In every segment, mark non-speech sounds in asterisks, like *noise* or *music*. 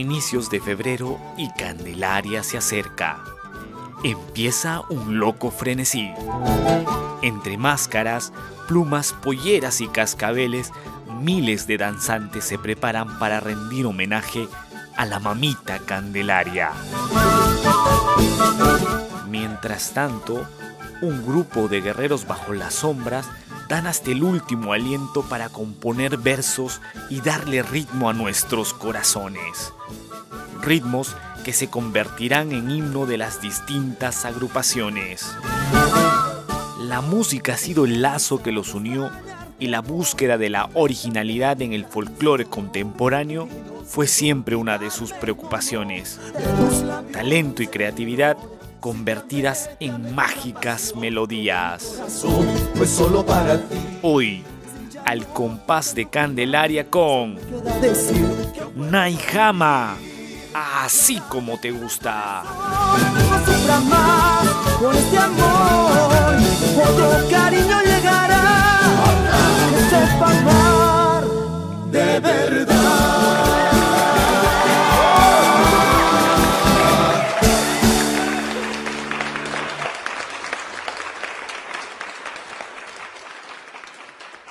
inicios de febrero y Candelaria se acerca. Empieza un loco frenesí. Entre máscaras, plumas, polleras y cascabeles, miles de danzantes se preparan para rendir homenaje a la mamita Candelaria. Mientras tanto, un grupo de guerreros bajo las sombras dan hasta el último aliento para componer versos y darle ritmo a nuestros corazones. Ritmos que se convertirán en himno de las distintas agrupaciones. La música ha sido el lazo que los unió y la búsqueda de la originalidad en el folclore contemporáneo fue siempre una de sus preocupaciones. Talento y creatividad convertidas en mágicas melodías. Hoy, al compás de Candelaria con Naijama, así como te gusta. Con este amor, otro cariño llegará, que sepa amar de verdad.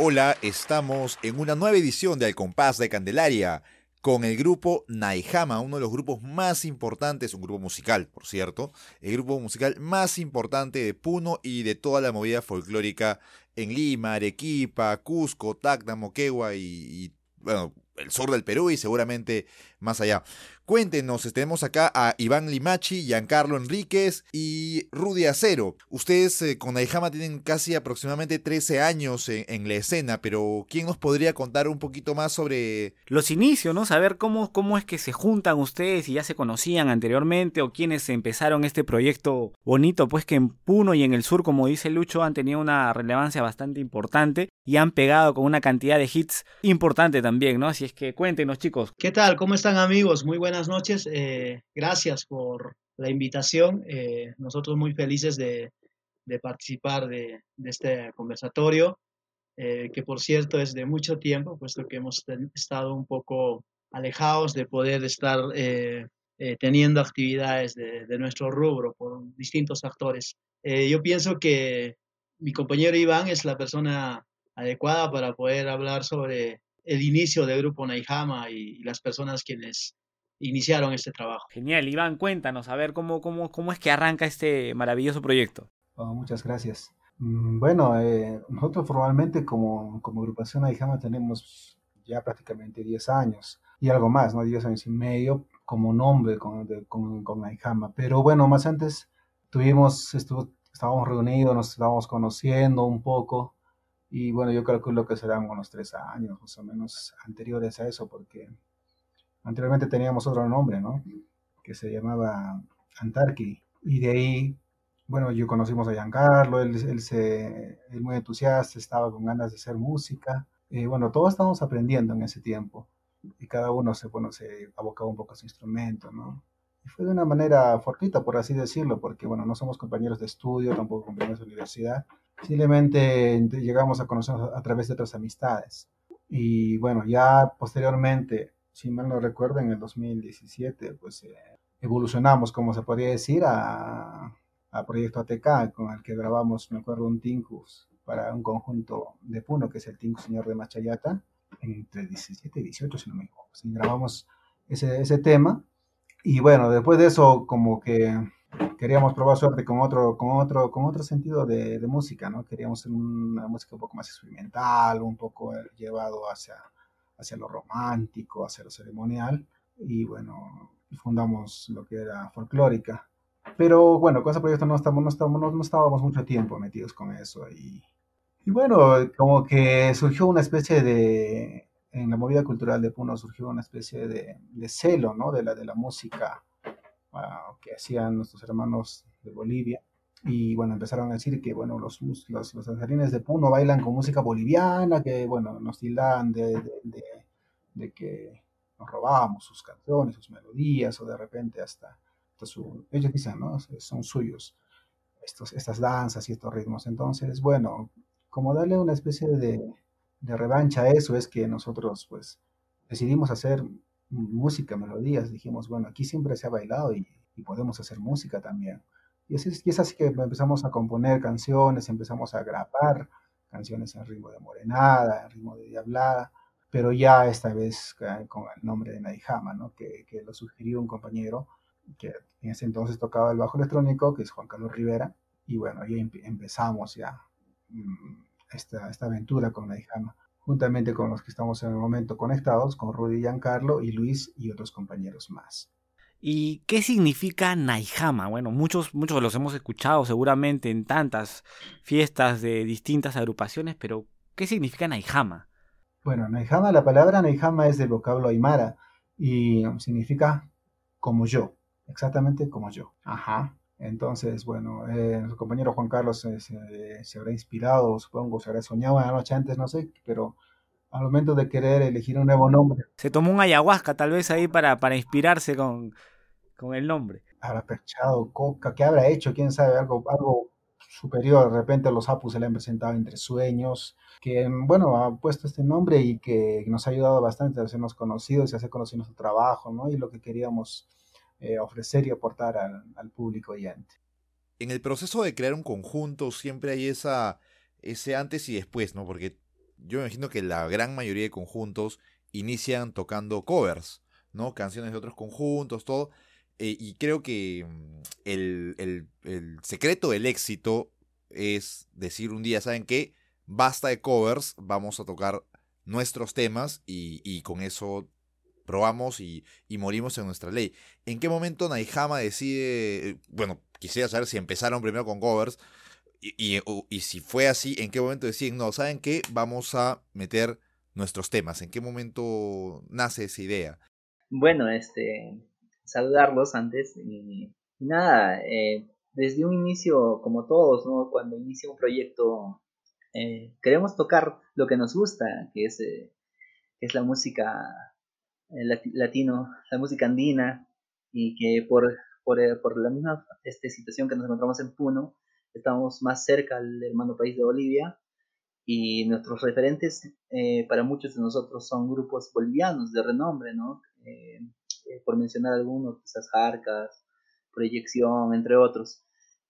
Hola, estamos en una nueva edición de Al Compás de Candelaria con el grupo Naijama, uno de los grupos más importantes, un grupo musical, por cierto, el grupo musical más importante de Puno y de toda la movida folclórica en Lima, Arequipa, Cusco, Tacna, Moquegua y, y bueno, el sur del Perú y seguramente más allá. Cuéntenos, tenemos acá a Iván Limachi, Giancarlo Enríquez y Rudy Acero. Ustedes eh, con Naijama tienen casi aproximadamente 13 años en, la escena, pero ¿quién nos podría contar un poquito más sobre... Los inicios, ¿no? Saber cómo, cómo es que se juntan ustedes y ya se conocían anteriormente o quiénes empezaron este proyecto bonito, pues que en Puno y en el sur, como dice Lucho, han tenido una relevancia bastante importante y han pegado con una cantidad de hits importante también, ¿no? Así es que cuéntenos chicos. ¿Qué tal? ¿Cómo están amigos? Muy buenas noches. Eh, gracias por la invitación. Eh, nosotros muy felices de, participar de, este conversatorio, eh, que por cierto es de mucho tiempo, puesto que hemos estado un poco alejados de poder estar teniendo actividades de, de, nuestro rubro por distintos actores. yo pienso que mi compañero Iván es la persona adecuada para poder hablar sobre el inicio del grupo Naijama y, las personas quienes iniciaron este trabajo. Genial, Iván, cuéntanos, a ver cómo, cómo, cómo es que arranca este maravilloso proyecto. Oh, muchas gracias. Mm, bueno, eh, nosotros formalmente como, como agrupación Naijama tenemos ya prácticamente 10 años y algo más, ¿no? 10 años y medio como nombre con, con, con Naijama. Pero bueno, más antes tuvimos, estuvo, estábamos reunidos, nos estábamos conociendo un poco y bueno, yo calculo que serán unos tres años más o menos anteriores a eso, porque anteriormente teníamos otro nombre, ¿no? Que se llamaba Antarqui. Y de ahí, bueno, yo conocimos a Giancarlo, él, él, se, él muy entusiasta, estaba con ganas de hacer música. Y bueno, todos estábamos aprendiendo en ese tiempo. Y cada uno se, bueno, se abocaba un poco a su instrumento, ¿no? Y fue de una manera fortuita, por así decirlo, porque bueno, no somos compañeros de estudio, tampoco compañeros de universidad, Simplemente llegamos a conocernos a través de otras amistades. Y bueno, ya posteriormente, si mal no recuerdo, en el 2017, pues eh, evolucionamos, como se podría decir, a, a, Proyecto ATK, con el que grabamos, me acuerdo, un Tinkus para un conjunto de Puno, que es el Tinkus Señor de Machayata, entre 17 y 18, si no me equivoco. grabamos ese, ese tema. Y bueno, después de eso, como que queríamos probar suerte con otro, con otro, con otro sentido de, música, ¿no? Queríamos una música un poco más experimental, un poco llevado hacia, hacia lo romántico, hacia lo ceremonial, y bueno, fundamos lo que era folclórica. Pero bueno, con ese proyecto no, estamos, no, estamos, no, estábamos mucho tiempo metidos con eso, y, y bueno, como que surgió una especie de, en la movida cultural de Puno surgió una especie de, de celo, ¿no? De la, de la música que hacían nuestros hermanos de Bolivia. Y bueno, empezaron a decir que, bueno, los, los, los danzarines de Puno bailan con música boliviana, que, bueno, nos tildan de, de, que nos robábamos sus canciones, sus melodías, o de repente hasta, su, ellos dicen, ¿no? Son suyos estos, estas danzas y estos ritmos. Entonces, bueno, como darle una especie de, de revancha a eso es que nosotros, pues, decidimos hacer música, melodías. Dijimos, bueno, aquí siempre se ha bailado y, podemos hacer música también. Y es, así que empezamos a componer canciones, empezamos a grabar canciones en ritmo de morenada, en ritmo de diablada, pero ya esta vez con el nombre de Naijama, ¿no? que, que lo sugirió un compañero que en ese entonces tocaba el bajo electrónico, que es Juan Carlos Rivera, y bueno, ahí empezamos ya mm, esta, esta aventura con Naijama, juntamente con los que estamos en el momento conectados, con Rudy Giancarlo y Luis y otros compañeros más. ¿Y qué significa Naijama? Bueno, muchos, muchos los hemos escuchado seguramente en tantas fiestas de distintas agrupaciones, pero ¿qué significa Naijama? Bueno, Naijama, la palabra Naijama es del vocablo aymara y significa como yo, exactamente como yo. Ajá. Entonces, bueno, eh, nuestro compañero Juan Carlos se, habrá inspirado, supongo, se habrá soñado una noche antes, no sé, pero al momento de querer elegir un nuevo nombre. Se tomó un ayahuasca tal vez ahí para, para inspirarse con, con el nombre. Habrá perchado coca, ¿qué habrá hecho? ¿Quién sabe? Algo, algo superior. De repente los Apus se le han presentado entre sueños, que bueno, ha puesto este nombre y que nos ha ayudado bastante a hacernos conocidos y a hacer conocido nuestro trabajo, ¿no? Y lo que queríamos eh, ofrecer y aportar al, al público oyente. En el proceso de crear un conjunto siempre hay esa, ese antes y después, ¿no? Porque yo me imagino que la gran mayoría de conjuntos inician tocando covers, ¿no? Canciones de otros conjuntos, todo. Eh, y creo que mm, el, secreto del éxito es decir un día, ¿saben qué? Basta de covers, vamos a tocar nuestros temas y, con eso probamos y, morimos en nuestra ley. ¿En qué momento Naijama decide, bueno, quisiera saber si empezaron primero con covers y, y, si fue así, ¿en qué momento deciden, no, ¿saben qué? Vamos a meter nuestros temas. ¿En qué momento nace esa idea? Bueno, este, saludarlos antes y, nada, eh, desde un inicio, como todos, ¿no? Cuando inicia un proyecto, eh, queremos tocar lo que nos gusta, que es, eh, es la música latino, la música andina, y que por, por, por la misma este, situación que nos encontramos en Puno, estamos más cerca al hermano país de Bolivia, y nuestros referentes para muchos de nosotros son grupos bolivianos de renombre, ¿no? Eh, por mencionar algunos, quizás Jarcas, Proyección, entre otros.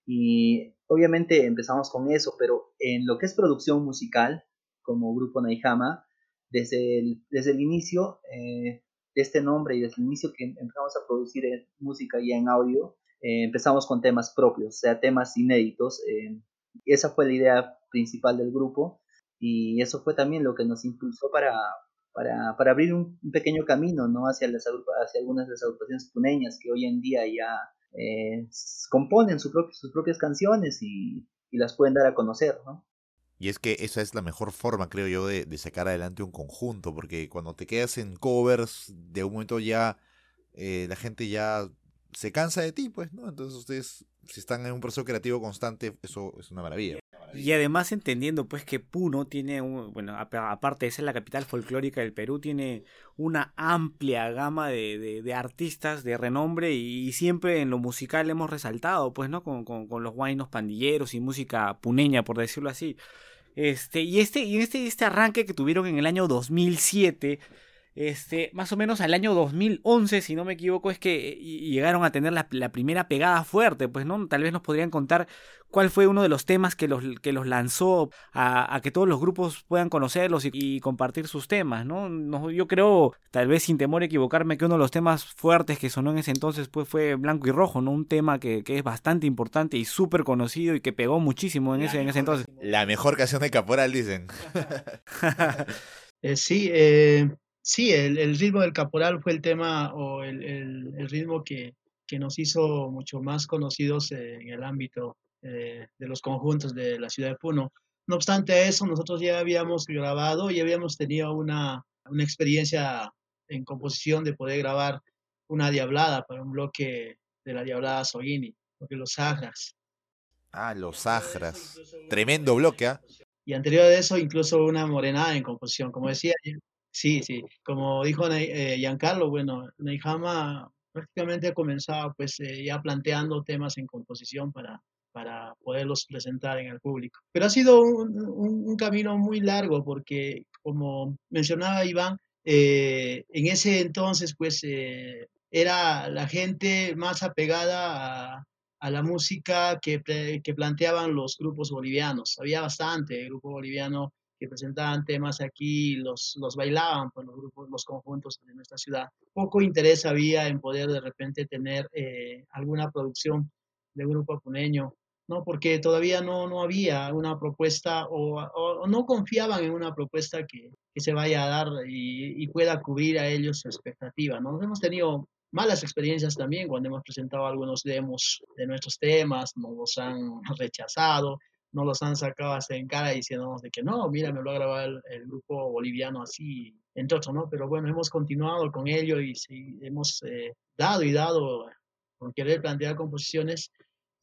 Y obviamente empezamos con eso, pero en lo que es producción musical, como Grupo Naijama, desde el, desde el inicio eh, de este nombre y desde el inicio que empezamos a producir música ya en audio, eh, empezamos con temas propios, o sea, temas inéditos. esa fue la idea principal del grupo y eso fue también lo que nos impulsó para, para, para abrir un, pequeño camino ¿no? hacia, las, hacia algunas de las agrupaciones puneñas que hoy en día ya eh, componen sus propias canciones y, y, las pueden dar a conocer. ¿no? Y es que esa es la mejor forma, creo yo, de, de, sacar adelante un conjunto, porque cuando te quedas en covers, de un momento ya eh, la gente ya se cansa de ti, pues, ¿no? Entonces ustedes, si están en un proceso creativo constante, eso es una maravilla. Y además entendiendo pues que Puno tiene, bueno, aparte de ser la capital folclórica del Perú, tiene una amplia gama de, de, artistas de renombre y, siempre en lo musical hemos resaltado, pues, ¿no? Con, con, con los guainos pandilleros y música puneña, por decirlo así. Este, y este, y este, este arranque que tuvieron en el año 2007 este, más o menos al año 2011, si no me equivoco, es que llegaron a tener la, primera pegada fuerte, pues, ¿no? Tal vez nos podrían contar cuál fue uno de los temas que los, que los lanzó a, que todos los grupos puedan conocerlos y, compartir sus temas, ¿no? ¿no? Yo creo, tal vez sin temor a equivocarme, que uno de los temas fuertes que sonó en ese entonces pues, fue Blanco y Rojo, ¿no? Un tema que, que es bastante importante y súper conocido y que pegó muchísimo en, ese, en ese entonces. La mejor canción de Caporal, dicen. *laughs* eh, sí, eh sí, el, ritmo del caporal fue el tema o el, ritmo que, nos hizo mucho más conocidos en el ámbito eh, de los conjuntos de la ciudad de Puno. No obstante eso, nosotros ya habíamos grabado y habíamos tenido una, experiencia en composición de poder grabar una diablada para un bloque de la diablada Soguini, porque los Sagras. Ah, los Sagras. Tremendo bloque, ¿ah? Y anterior a eso, incluso una morenada en composición. Como decía, Sí, sí, como dijo eh, Giancarlo, bueno, Neijama prácticamente comenzaba pues eh, ya planteando temas en composición para, para poderlos presentar en el público. Pero ha sido un, camino muy largo porque, como mencionaba Iván, eh, en ese entonces, pues, eh, era la gente más apegada a, a la música que, que, planteaban los grupos bolivianos. Había bastante grupo boliviano que presentaban temas aquí, los, los bailaban pues, los grupos, los conjuntos de nuestra ciudad. Poco interés había en poder de repente tener eh, alguna producción de grupo apuneño, ¿no? Porque todavía no, no había una propuesta o, o, no confiaban en una propuesta que, que se vaya a dar y, y, pueda cubrir a ellos su expectativa, ¿no? Hemos tenido malas experiencias también cuando hemos presentado algunos demos de nuestros temas, nos los han rechazado, no los han sacado hasta en cara diciéndonos de que no, mira, me lo ha grabado el, grupo boliviano así, entre otros, ¿no? Pero bueno, hemos continuado con ello y sí, hemos eh, dado y dado con querer plantear composiciones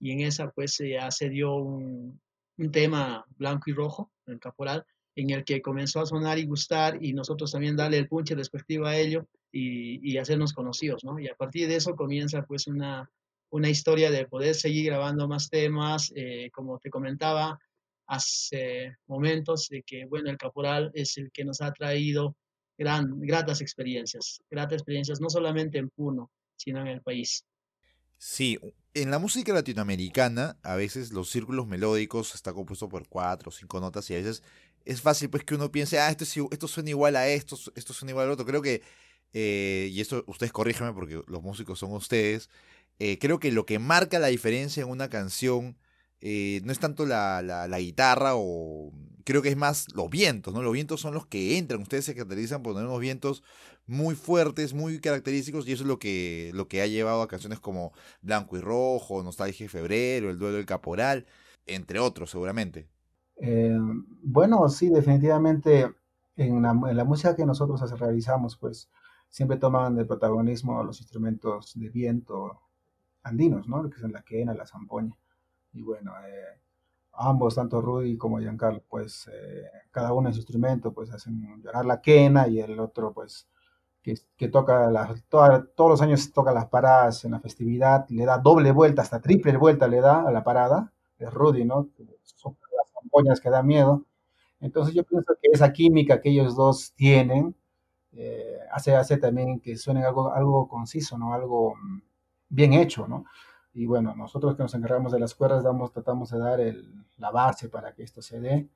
y en esa pues ya se dio un, un tema blanco y rojo, el caporal, en el que comenzó a sonar y gustar y nosotros también darle el punche respectivo a ello y, y, hacernos conocidos, ¿no? Y a partir de eso comienza pues una, una historia de poder seguir grabando más temas, eh, como te comentaba hace momentos, de que, bueno, el Caporal es el que nos ha traído gran, gratas experiencias, gratas experiencias no solamente en Puno, sino en el país. Sí, en la música latinoamericana a veces los círculos melódicos está compuesto por cuatro o cinco notas y a veces es fácil pues que uno piense, ah, esto, es, esto suena igual a esto, esto suena igual al otro. Creo que, eh, y esto ustedes corríjanme porque los músicos son ustedes, eh, creo que lo que marca la diferencia en una canción eh, no es tanto la, la, guitarra o creo que es más los vientos, ¿no? Los vientos son los que entran, ustedes se caracterizan por tener unos vientos muy fuertes, muy característicos y eso es lo que, lo que ha llevado a canciones como Blanco y Rojo, Nostalgia de Febrero, El Duelo del Caporal, entre otros seguramente. Eh, bueno, sí, definitivamente en la, música que nosotros realizamos, pues siempre toman el protagonismo los instrumentos de viento, andinos, ¿no? Que son la quena, la zampoña. Y bueno, eh, ambos, tanto Rudy como Giancarlo, pues eh, cada uno en su instrumento, pues hacen llorar la quena y el otro, pues, que, toca las, todos los años toca las paradas en la festividad, le da doble vuelta, hasta triple vuelta le da a la parada, es Rudy, ¿no? Son las zampoñas que da miedo. Entonces yo pienso que esa química que ellos dos tienen eh, hace, hace también que suene algo, algo conciso, ¿no? Algo mm, bien hecho, ¿no? Y bueno, nosotros que nos encargamos de las cuerdas damos, tratamos de dar el, la base para que esto se dé.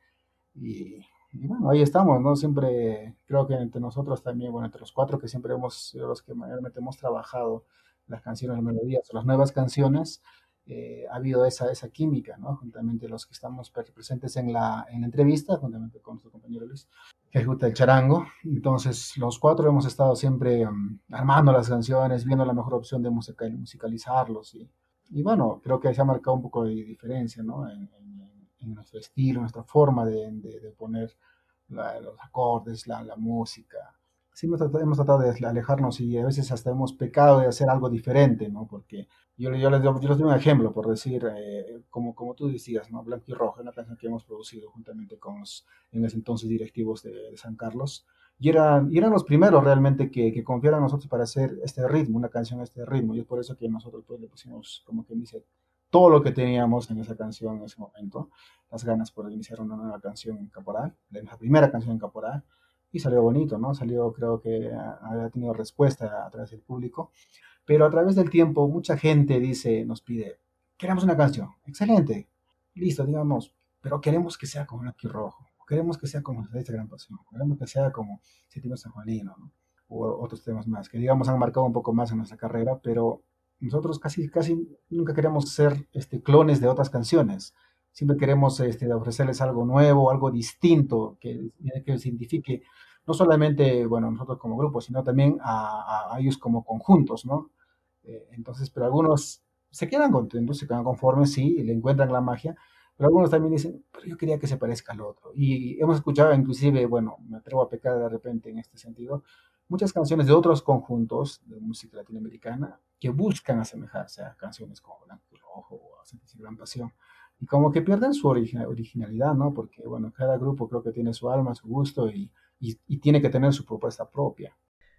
Y, y, bueno, ahí estamos, ¿no? Siempre creo que entre nosotros también, bueno, entre los cuatro que siempre hemos sido los que mayormente hemos trabajado las canciones, las melodías, las nuevas canciones, eh, ha habido esa, esa química, ¿no? Juntamente los que estamos presentes en la, en la entrevista, juntamente con nuestro compañero Luis, que ejecuta el charango. Entonces, los cuatro hemos estado siempre um, armando las canciones, viendo la mejor opción de musical, musicalizarlos. Y, bueno, creo que se ha marcado un poco de diferencia, ¿no? En, nuestro estilo, nuestra forma de, poner la, los acordes, la música. Sí, hemos tratado, hemos tratado, de alejarnos y a veces hasta hemos pecado de hacer algo diferente, ¿no? Porque yo, yo, les, yo les doy un ejemplo, por decir, eh, como, como tú decías, ¿no? Blanco y Rojo, una canción que hemos producido juntamente con los, en ese entonces, directivos de, de San Carlos. Y eran, y eran los primeros realmente que, que confiaron a nosotros para hacer este ritmo, una canción este ritmo. Y es por eso que nosotros pues, le pusimos, como que dice, todo lo que teníamos en esa canción en ese momento, las ganas por iniciar una nueva canción en Caporal, la primera canción en Caporal y salió bonito, ¿no? Salió, creo que había tenido respuesta a través del público, pero a través del tiempo mucha gente dice, nos pide, queremos una canción, excelente, listo, digamos, pero queremos que sea como Aquí Rojo, queremos que sea como esta gran pasión, queremos que sea como Séptimo San Juanino, ¿no? O otros temas más, que digamos han marcado un poco más en nuestra carrera, pero nosotros casi, casi nunca queremos ser este, clones de otras canciones, siempre queremos este, ofrecerles algo nuevo, algo distinto, que, que identifique no solamente, bueno, nosotros como grupo, sino también a, a ellos como conjuntos, ¿no? Eh, entonces, pero algunos se quedan contentos, se quedan conformes, sí, le encuentran la magia, pero algunos también dicen, pero yo quería que se parezca al otro. Y hemos escuchado inclusive, bueno, me atrevo a pecar de repente en este sentido, muchas canciones de otros conjuntos de música latinoamericana que buscan asemejarse a canciones como Blanco y Rojo o a Gran Pasión y como que pierden su originalidad, ¿no? Porque, bueno, cada grupo creo que tiene su alma, su gusto y, y, tiene que tener su propuesta propia.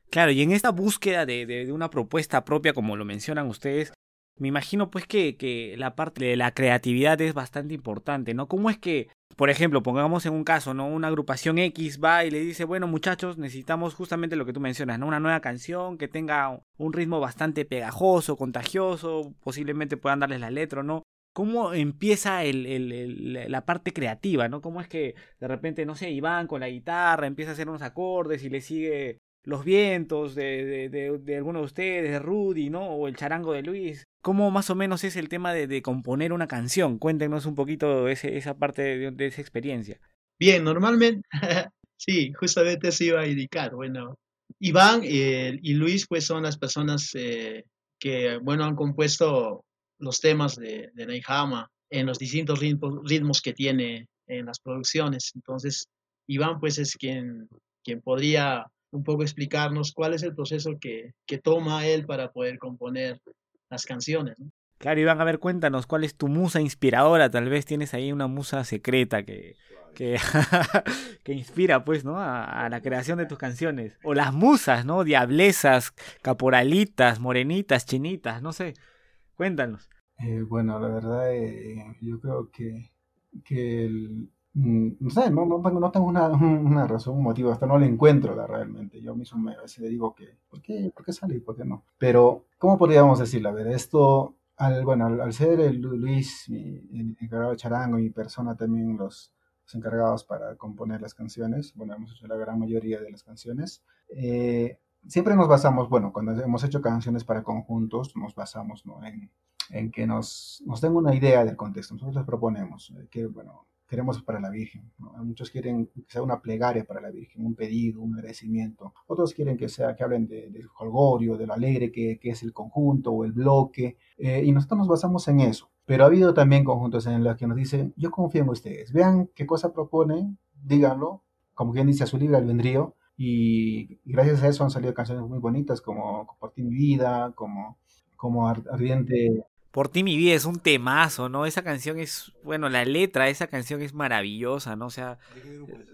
Claro, y en esta búsqueda de, de, de, una propuesta propia, como lo mencionan ustedes, me imagino pues que, que la parte de la creatividad es bastante importante, ¿no? ¿Cómo es que, por ejemplo, pongamos en un caso, ¿no? Una agrupación X va y le dice, bueno muchachos, necesitamos justamente lo que tú mencionas, ¿no? Una nueva canción que tenga un ritmo bastante pegajoso, contagioso, posiblemente puedan darles la letra, ¿no? ¿Cómo empieza la parte creativa, ¿no? ¿Cómo es que de repente, no sé, Iván con la guitarra empieza a hacer unos acordes y le sigue los vientos de, de, alguno de ustedes, de Rudy, ¿no? O el charango de Luis. ¿Cómo más o menos es el tema de, componer una canción? Cuéntenos un poquito ese, esa parte de, esa experiencia. Bien, normalmente, *laughs* sí, justamente eso iba a indicar. Bueno, Iván y Luis pues son las personas eh, que, bueno, han compuesto los temas de, de Neihama en los distintos ritmos, ritmos que tiene en las producciones. Entonces, Iván pues es quien, quien podría un poco explicarnos cuál es el proceso que, que toma él para poder componer las canciones. Claro, Iván, a ver, cuéntanos, ¿cuál es tu musa inspiradora? Tal vez tienes ahí una musa secreta que, que, *laughs* que inspira, pues, ¿no? A, la creación de tus canciones. O las musas, ¿no? Diablesas, caporalitas, morenitas, chinitas, no sé. Cuéntanos. Eh, bueno, la verdad, eh, yo creo que, que el, Mm, no sé, no, no, no tengo una, *laughs* una, razón, un motivo, hasta no lo encuentro la, realmente. Yo mismo me, a veces le digo que, ¿por qué, ¿por qué sale por qué no? Pero, ¿cómo podríamos decirlo? A ver, esto, al, bueno, al, ser el Luis, mi, encargado de charango, mi persona también los, los, encargados para componer las canciones, bueno, hemos hecho la gran mayoría de las canciones, eh, siempre nos basamos, bueno, cuando hemos hecho canciones para conjuntos, nos basamos en, que nos, nos den una idea del contexto. Nosotros proponemos eh, que, bueno, queremos para la Virgen. Muchos quieren que sea una plegaria para la Virgen, un pedido, un agradecimiento. Otros quieren que sea que hablen del holgorio, de lo alegre que, que, es el conjunto o el bloque. Eh, y nosotros nos basamos en eso. Pero ha habido también conjuntos en los que nos dicen, yo confío en ustedes. Vean qué cosa proponen, díganlo. Como quien dice, a su libre albedrío. Y, y gracias a eso han salido canciones muy bonitas como Por ti mi vida, como, como Ardiente por ti mi vida es un temazo, ¿no? Esa canción es, bueno, la letra de esa canción es maravillosa, ¿no? O sea,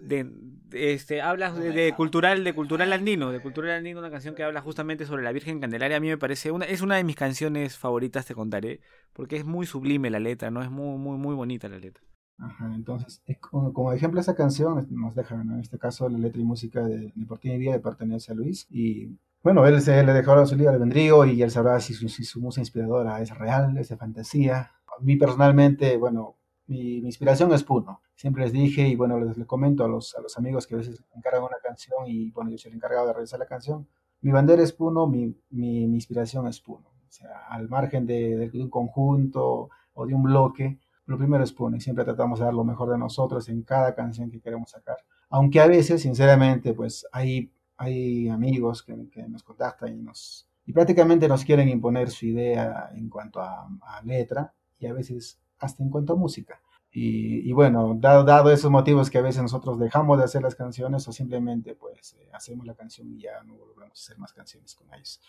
de, este, hablas de, cultural, de cultural andino, de cultural andino, una canción que habla justamente sobre la Virgen Candelaria. A mí me parece una, es una de mis canciones favoritas, te contaré, porque es muy sublime la letra, ¿no? Es muy, muy, muy bonita la letra. Ajá, entonces, como, ejemplo esa canción nos deja, en este caso la letra y música de, de Por ti mi vida de pertenece a Luis y bueno, él, se, le dejó su libro vendrío y él sabrá si su, si su musa inspiradora es real, es de fantasía. A mí personalmente, bueno, mi, inspiración es Puno. Siempre les dije y bueno, les, comento a los, a los amigos que a veces encargan una canción y bueno, yo soy el encargado de realizar la canción. Mi bandera es Puno, mi, mi, inspiración es Puno. O sea, al margen de, de, un conjunto o de un bloque, lo primero es Puno y siempre tratamos de dar lo mejor de nosotros en cada canción que queremos sacar. Aunque a veces, sinceramente, pues hay hay amigos que, nos contactan y, nos, y prácticamente nos quieren imponer su idea en cuanto a, letra y a veces hasta en cuanto a música. Y, bueno, dado, dado, esos motivos que a veces nosotros dejamos de hacer las canciones o simplemente pues eh, hacemos la canción y ya no volvemos a hacer más canciones con ellos.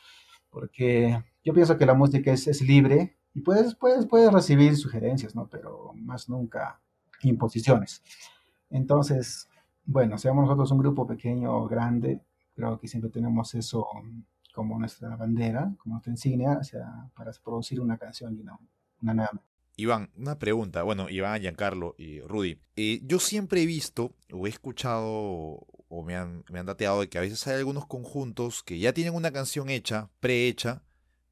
Porque yo pienso que la música es, es libre y puedes, puedes, puedes recibir sugerencias, ¿no? Pero más nunca imposiciones. Entonces, bueno, seamos nosotros un grupo pequeño o grande, Creo que siempre tenemos eso como nuestra bandera, como nuestra insignia, para producir una canción y una, nueva. Iván, una pregunta. Bueno, Iván, Giancarlo y Rudy. Eh, yo siempre he visto o he escuchado o me han, me han dateado de que a veces hay algunos conjuntos que ya tienen una canción hecha, prehecha,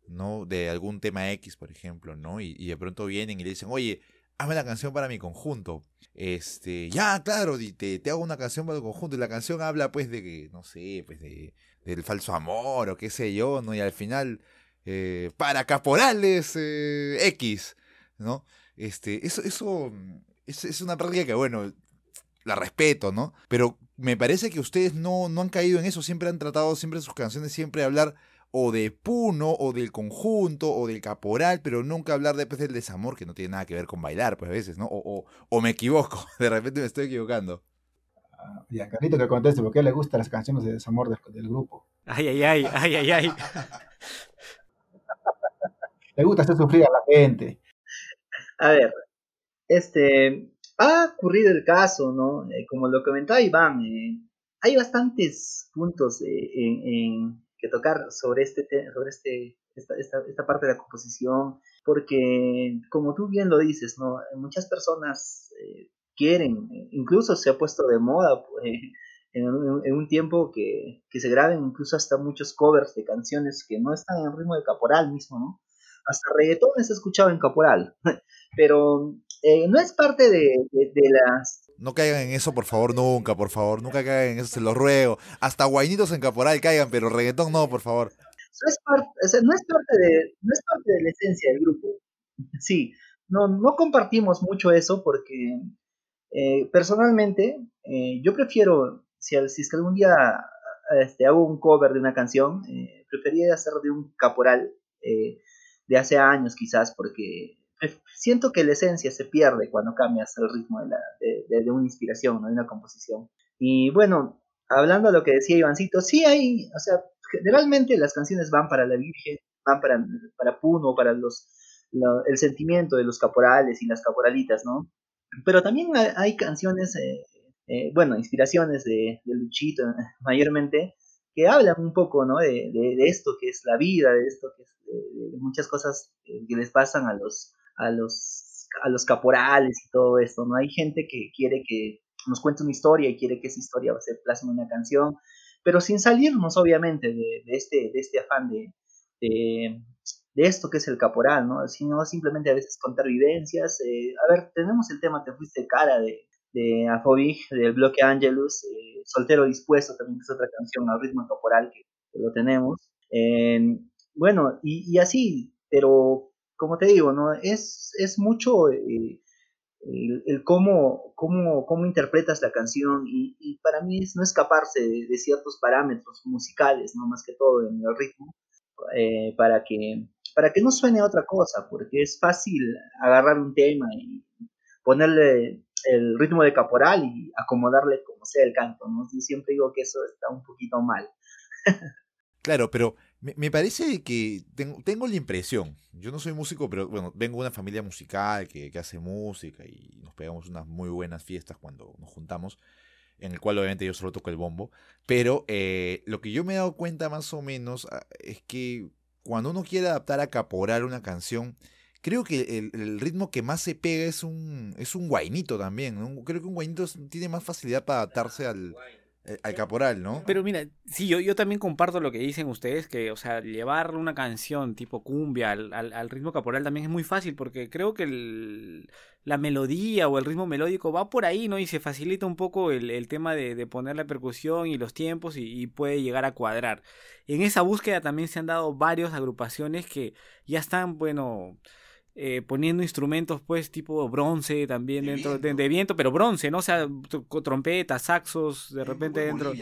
De algún tema X, por ejemplo, ¿no? Y, de pronto vienen y le dicen, oye, hazme la canción para mi conjunto. Este, ya, claro, te, te hago una canción para tu conjunto. Y la canción habla, pues, de que, no sé, pues, de, del falso amor o qué sé yo, ¿no? Y al final, eh, para caporales eh, X, ¿no? Este, eso, eso es, es, una práctica que, bueno, la respeto, ¿no? Pero me parece que ustedes no, no han caído en eso, siempre han tratado, siempre sus canciones, siempre hablar o de Puno, o del conjunto, o del caporal, pero nunca hablar después del desamor, que no tiene nada que ver con bailar, pues a veces, ¿no? O, o, me equivoco, *laughs* de repente me estoy equivocando. Uh, ya, Carlito, que conteste, ¿por qué le gustan las canciones de desamor del, grupo? Ay, ay, ay, ay, ay, ay. *laughs* le gusta hacer sufrir a la gente. A ver, este, ha ocurrido el caso, ¿no? Eh, como lo comentaba Iván, eh, hay bastantes puntos en, tocar sobre este sobre este esta, esta, parte de la composición porque como tú bien lo dices no muchas personas eh, quieren incluso se ha puesto de moda eh, en, un tiempo que, que, se graben incluso hasta muchos covers de canciones que no están en ritmo de caporal mismo no hasta reggaetón se ha escuchado en caporal *laughs* pero eh, no es parte de, de las no caigan en eso, por favor, nunca, por favor. Nunca caigan en eso, se los ruego. Hasta guainitos en caporal caigan, pero reggaetón no, por favor. No es parte, no es parte, de, no es parte de la esencia del grupo. *laughs* Sí, no, no compartimos mucho eso porque eh, personalmente eh, yo prefiero, si, si es que algún día este, hago un cover de una canción, eh, preferiría hacer de un caporal de hace años quizás porque siento que la esencia se pierde cuando cambias el ritmo de, la, de, una inspiración, de una composición. Y bueno, hablando de lo que decía Ivancito, sí hay, o sea, generalmente las canciones van para la Virgen, van para, para Puno, para los, el sentimiento de los caporales y las caporalitas, ¿no? Pero también hay, canciones, eh, eh, bueno, inspiraciones de, de, Luchito mayormente, que hablan un poco, ¿no? De, de, esto que es la vida, de esto que es de, muchas cosas que les pasan a los, a los, a los caporales y todo esto, ¿no? Hay gente que quiere que nos cuente una historia y quiere que esa historia se plasme en una canción, pero sin salirnos obviamente de, este, de este afán de, de, esto que es el caporal, ¿no? Sino simplemente a veces contar vivencias. Eh, a ver, tenemos el tema Te fuiste cara de, de Afobig, del bloque Angelus, eh, Soltero Dispuesto también es otra canción al ritmo caporal que, lo tenemos. bueno, y, y, así, pero como te digo, ¿no? Es, es mucho eh, el, cómo, cómo, cómo, interpretas la canción y, para mí es no escaparse de, ciertos parámetros musicales, ¿no? Más que todo en el ritmo, eh, para, que, para que no suene otra cosa, porque es fácil agarrar un tema y ponerle el ritmo de caporal y acomodarle como sea el canto, ¿no? Siempre digo que eso está un poquito mal. claro, pero me, parece que tengo, tengo, la impresión, yo no soy músico, pero bueno, vengo de una familia musical que, que, hace música y nos pegamos unas muy buenas fiestas cuando nos juntamos, en el cual obviamente yo solo toco el bombo, pero eh, lo que yo me he dado cuenta más o menos ah, es que cuando uno quiere adaptar a caporal una canción, creo que el, ritmo que más se pega es un, es un guainito también, creo que un guainito tiene más facilidad para adaptarse al eh, al caporal, ¿no? Pero mira, sí, yo, yo también comparto lo que dicen ustedes, que, o sea, llevar una canción tipo cumbia al, al, ritmo caporal también es muy fácil, porque creo que el, la melodía o el ritmo melódico va por ahí, ¿no? Y se facilita un poco el, el tema de, de, poner la percusión y los tiempos y, puede llegar a cuadrar. En esa búsqueda también se han dado varias agrupaciones que ya están, bueno eh, poniendo instrumentos pues tipo bronce también dentro De, viento, pero bronce, ¿no? O sea, trompetas, saxos, de repente dentro.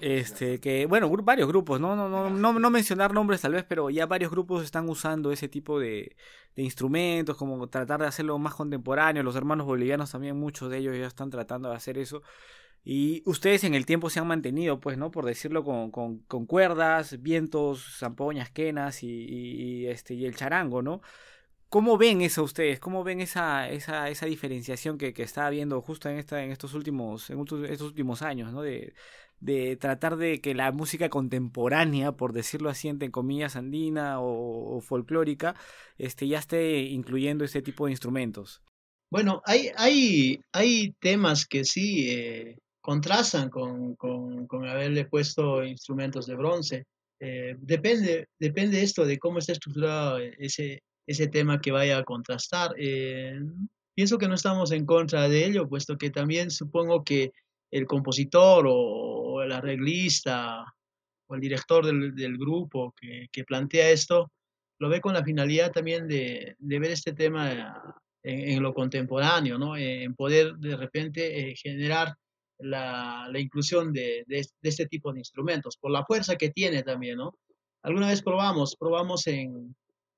este, que, bueno, varios grupos, ¿no? No, no, no, no mencionar nombres tal vez, pero ya varios grupos están usando ese tipo de, de instrumentos, como tratar de hacerlo más contemporáneo. Los hermanos bolivianos también, muchos de ellos ya están tratando de hacer eso. Y ustedes en el tiempo se han mantenido, pues, ¿no? Por decirlo, con, con, con cuerdas, vientos, zampoñas, quenas y, este, y el charango, ¿no? ¿Cómo ven eso ustedes? ¿Cómo ven esa, esa, esa diferenciación que, que, está habiendo justo en, esta, en, estos, últimos, en estos últimos años, ¿no? De, de tratar de que la música contemporánea, por decirlo así, entre comillas, andina o, folclórica, este, ya esté incluyendo este tipo de instrumentos. Bueno, hay, hay, hay temas que sí eh, contrastan con, con, haberle puesto instrumentos de bronce. Eh, depende, depende esto de cómo está estructurado ese, ese tema que vaya a contrastar. Eh, pienso que no estamos en contra de ello, puesto que también supongo que el compositor o, el arreglista o el director del, del grupo que, que, plantea esto lo ve con la finalidad también de, de ver este tema en, lo contemporáneo, ¿no? en poder de repente eh, generar la, la inclusión de, de, este tipo de instrumentos, por la fuerza que tiene también, ¿no? Alguna vez probamos, probamos en,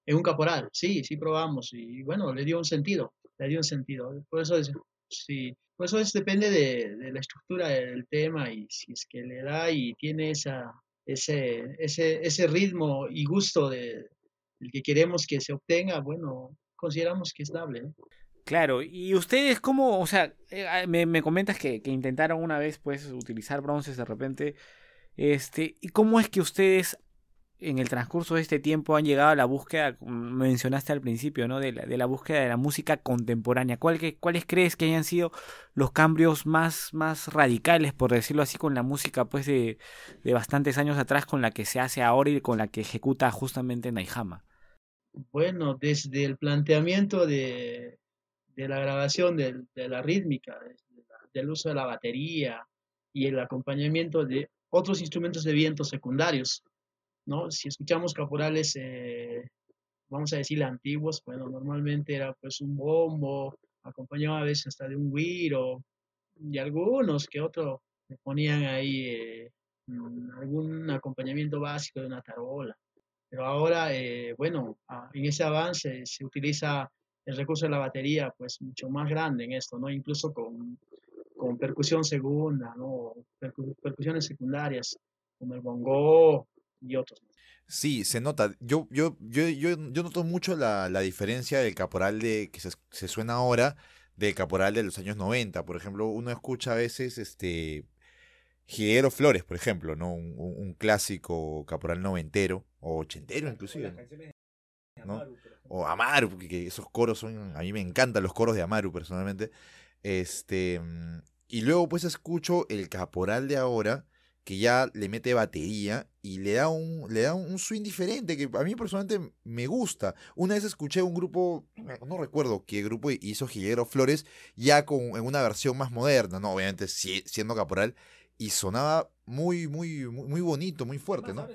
en un caporal, sí, sí probamos, y bueno, le dio un sentido, le dio un sentido. Por eso es, sí, por eso es, depende de, de la estructura del tema y si es que le da y tiene esa, ese, ese, ese ritmo y gusto de, el que queremos que se obtenga, bueno, consideramos que es dable. ¿no? Claro, y ustedes cómo, o sea, eh, ah, me, me comentas que, que, intentaron una vez pues utilizar bronces de repente, Este, ¿y cómo es que ustedes en el transcurso de este tiempo han llegado a la búsqueda, mencionaste al principio, ¿no? De la, de la búsqueda de la música contemporánea. ¿Cuáles crees que hayan sido los cambios más, más radicales, por decirlo así, con la música pues de, de bastantes años atrás, con la que se hace ahora y con la que ejecuta justamente Naijama? Bueno, desde el planteamiento de, de la grabación de, de la rítmica, del uso de la batería y el acompañamiento de otros instrumentos de viento secundarios ¿no? Si escuchamos caporales, eh, vamos a decir antiguos, bueno, normalmente era pues un bombo, acompañado a veces hasta de un güiro, y algunos que otros ponían ahí eh, mm, algún acompañamiento básico de una tarola. Pero ahora, eh, bueno, en ese avance se utiliza el recurso de la batería, pues mucho más grande en esto, ¿no? Incluso con, con percusión segunda, ¿no? percusiones secundarias, como el bongo, y otros. Sí, se nota. Yo, yo, yo, yo, yo noto mucho la, la, diferencia del caporal de que se, se, suena ahora del caporal de los años 90. Por ejemplo, uno escucha a veces este Jiguero Flores, por ejemplo, ¿no? Un, un, clásico caporal noventero o ochentero inclusive. ¿no? O Amaru, porque esos coros son, a mí me encantan los coros de Amaru personalmente. Este, y luego pues escucho el caporal de ahora que ya le mete batería y le da un, le da un swing diferente que a mí personalmente me gusta. Una vez escuché un grupo, no recuerdo qué grupo hizo Gilero Flores, ya con, en una versión más moderna, no, obviamente siendo caporal, y sonaba muy, muy, muy, bonito, muy fuerte, ¿no?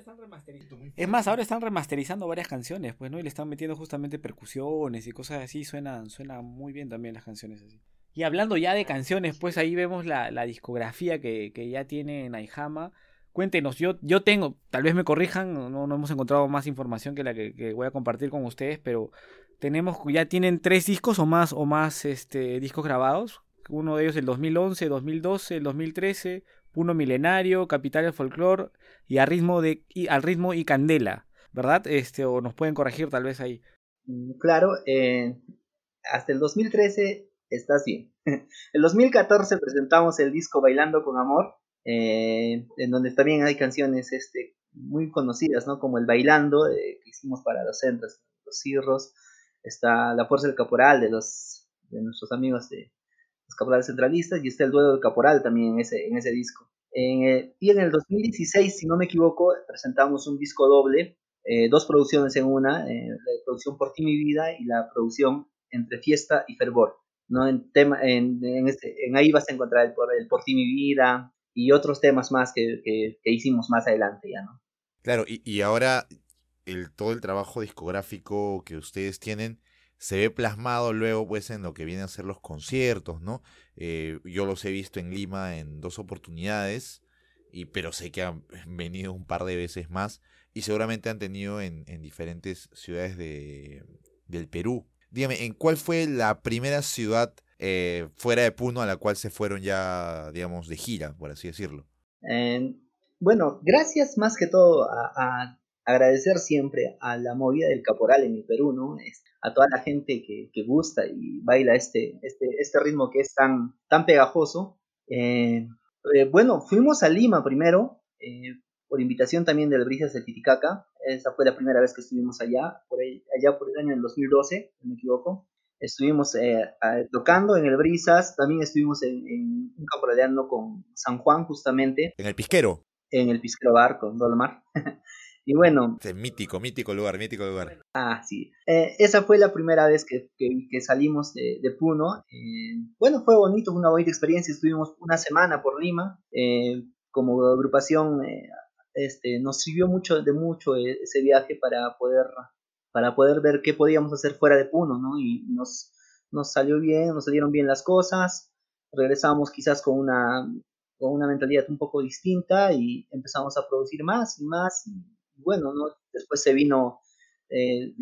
Es más, ahora están remasterizando varias canciones, pues, ¿no? Y le están metiendo justamente percusiones y cosas así, suenan, suena muy bien también las canciones así. Y hablando ya de canciones, pues ahí vemos la, la discografía que, que, ya tiene Naihama. Cuéntenos, yo, yo tengo, tal vez me corrijan, no, no hemos encontrado más información que la que, voy a compartir con ustedes, pero tenemos, ya tienen tres discos o más, o más este, discos grabados. Uno de ellos el 2011, 2012, el 2013, Uno Milenario, Capital del Folklore y, al ritmo de, y Al Ritmo y Candela, ¿verdad? Este, o nos pueden corregir tal vez ahí. Mm, claro, eh, hasta el 2013 estás bien. En 2014 presentamos el disco Bailando con Amor, eh, en donde también hay canciones este, muy conocidas, ¿no? Como el Bailando, eh, que hicimos para los centros, los cirros, está La Fuerza del Caporal de, los, de nuestros amigos de los caporales centralistas, y está el Duelo del Caporal también en ese, en ese disco. Eh, y en el 2016, si no me equivoco, presentamos un disco doble, dos producciones en una, la producción Por ti mi vida y la producción Entre Fiesta y Fervor. ¿no? En, tema, en, en, este, en ahí vas a encontrar el, el Por ti mi vida y otros temas más que, que, hicimos más adelante ya, ¿no? Claro, y, y ahora el, todo el trabajo discográfico que ustedes tienen se ve plasmado luego pues en lo que vienen a ser los conciertos, ¿no? Eh, yo los he visto en Lima en dos oportunidades, y, pero sé que han *laughs* venido un par de veces más y seguramente han tenido en, en diferentes ciudades de, del Perú. Dígame, ¿en cuál fue la primera ciudad eh, fuera de Puno a la cual se fueron ya, digamos, de gira, por así decirlo? bueno, gracias más que todo a, agradecer siempre a la movida del caporal en el Perú, ¿no? a toda la gente que, que, gusta y baila este, este, este ritmo que es tan, tan pegajoso. Eh, eh, bueno, fuimos a Lima primero, por invitación también del Brisas de Titicaca. Esa fue la primera vez que estuvimos allá, por allá por el año del 2012, no me equivoco. Estuvimos eh, tocando en el Brisas, también estuvimos en, un caporaleando con San Juan justamente. ¿En el Pisquero? En el Pisquero Bar con Dolomar. *laughs* y bueno... Es mítico, mítico lugar, mítico lugar. Ah, sí. Eh, esa fue la primera vez que, que, salimos de, de Puno. Eh, bueno, fue bonito, una bonita experiencia. Estuvimos una semana por Lima. como agrupación este, nos sirvió mucho de mucho e, ese viaje para poder, para poder ver qué podíamos hacer fuera de Puno, ¿no? Y nos, nos salió bien, nos salieron bien las cosas, regresamos quizás con una, con una mentalidad un poco distinta y empezamos a producir más y más. Y bueno, ¿no? Después se vino, eh,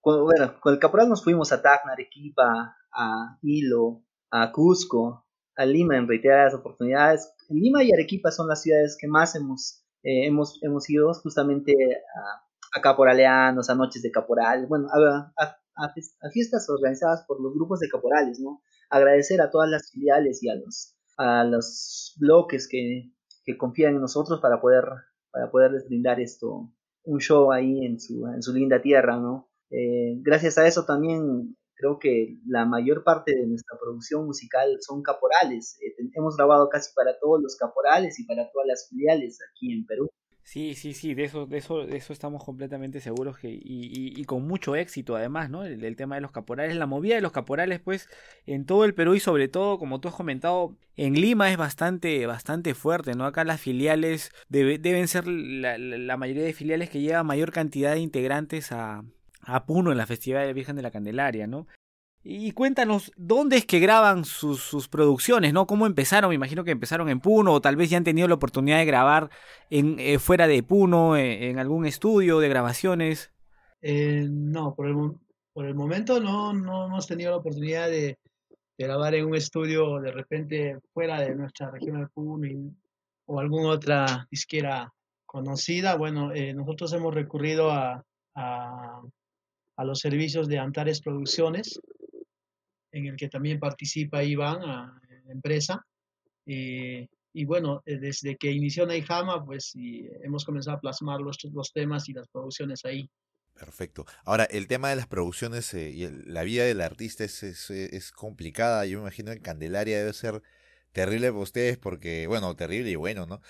con, bueno, con el Caporal nos fuimos a Tacna, Arequipa, a Hilo, a Cusco, a Lima en reiteradas oportunidades Lima y Arequipa son las ciudades que más hemos, eh, hemos, hemos ido justamente a, a, caporaleanos, a noches de caporal, bueno, a, a, fiestas organizadas por los grupos de caporales, ¿no? Agradecer a todas las filiales y a los, a los bloques que, que confían en nosotros para poder para poderles brindar esto un show ahí en su, en su linda tierra, ¿no? Eh, gracias a eso también creo que la mayor parte de nuestra producción musical son caporales. Eh, hemos grabado casi para todos los caporales y para todas las filiales aquí en Perú. Sí, sí, sí, de eso, de eso, de eso estamos completamente seguros que, y, y, y con mucho éxito además, ¿no? El, tema de los caporales, la movida de los caporales, pues, en todo el Perú y sobre todo, como tú has comentado, en Lima es bastante, bastante fuerte, ¿no? Acá las filiales debe, deben ser la, la, la, mayoría de filiales que llevan mayor cantidad de integrantes a, a Puno en la Festividad de Virgen de la Candelaria, ¿no? Y cuéntanos, ¿dónde es que graban sus, sus, producciones, no? ¿Cómo empezaron? Me imagino que empezaron en Puno, o tal vez ya han tenido la oportunidad de grabar en, eh, fuera de Puno, eh, en algún estudio de grabaciones. Eh, no, por el, por el momento no, no hemos tenido la oportunidad de, grabar en un estudio de repente fuera de nuestra región de Puno y, o alguna otra disquera conocida. Bueno, eh, nosotros hemos recurrido a, a, a los servicios de Antares Producciones, en el que también participa Iván, la empresa. Eh, y bueno, desde que inició Neijama, pues hemos comenzado a plasmar los, los, temas y las producciones ahí. Perfecto. Ahora, el tema de las producciones eh, y la vida del artista es, es, es, complicada. Yo me imagino que Candelaria debe ser terrible para ustedes porque, bueno, terrible y bueno, ¿no?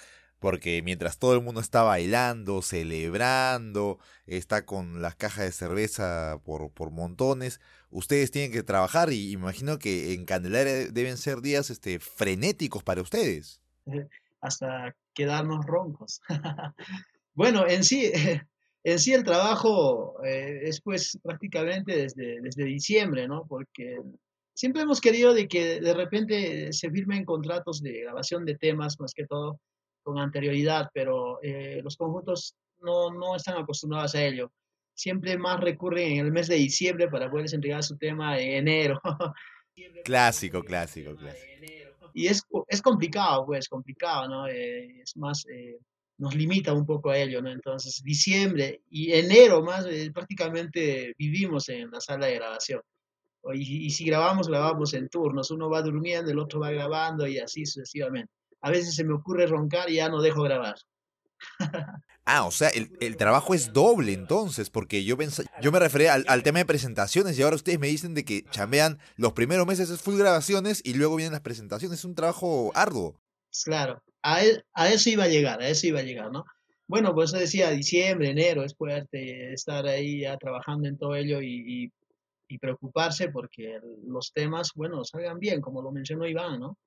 Porque mientras todo el mundo está bailando, celebrando, está con las cajas de cerveza por, montones, ustedes tienen que trabajar y imagino que en Candelaria deben ser días este, frenéticos para ustedes. Hasta quedarnos roncos. *laughs* bueno, en sí, en sí el trabajo eh, es pues prácticamente desde, desde diciembre, ¿no? Porque siempre hemos querido de que de repente se firmen contratos de grabación de temas, más que todo, con anterioridad, pero eh, los conjuntos no, no están acostumbrados a ello. Siempre más recurren en el mes de diciembre para poderles entregar su tema en enero. *laughs* clásico, clásico, clásico. Y es, es complicado, pues, complicado, ¿no? Eh, es más, eh, nos limita un poco a ello, ¿no? Entonces, diciembre y enero más, eh, prácticamente vivimos en la sala de grabación. Y, y si grabamos, grabamos en turnos. Uno va durmiendo, el otro va grabando y así sucesivamente a veces se me ocurre roncar y ya no dejo grabar. Ah, o sea, el, el, trabajo es doble entonces, porque yo pensé, yo me refería al, al, tema de presentaciones y ahora ustedes me dicen de que chambean los primeros meses es full grabaciones y luego vienen las presentaciones, es un trabajo arduo. Claro, a, él, a eso iba a llegar, a eso iba a llegar, ¿no? Bueno, pues decía diciembre, enero, es fuerte estar ahí ya trabajando en todo ello y, y, y preocuparse porque los temas, bueno, salgan bien, como lo mencionó Iván, ¿no?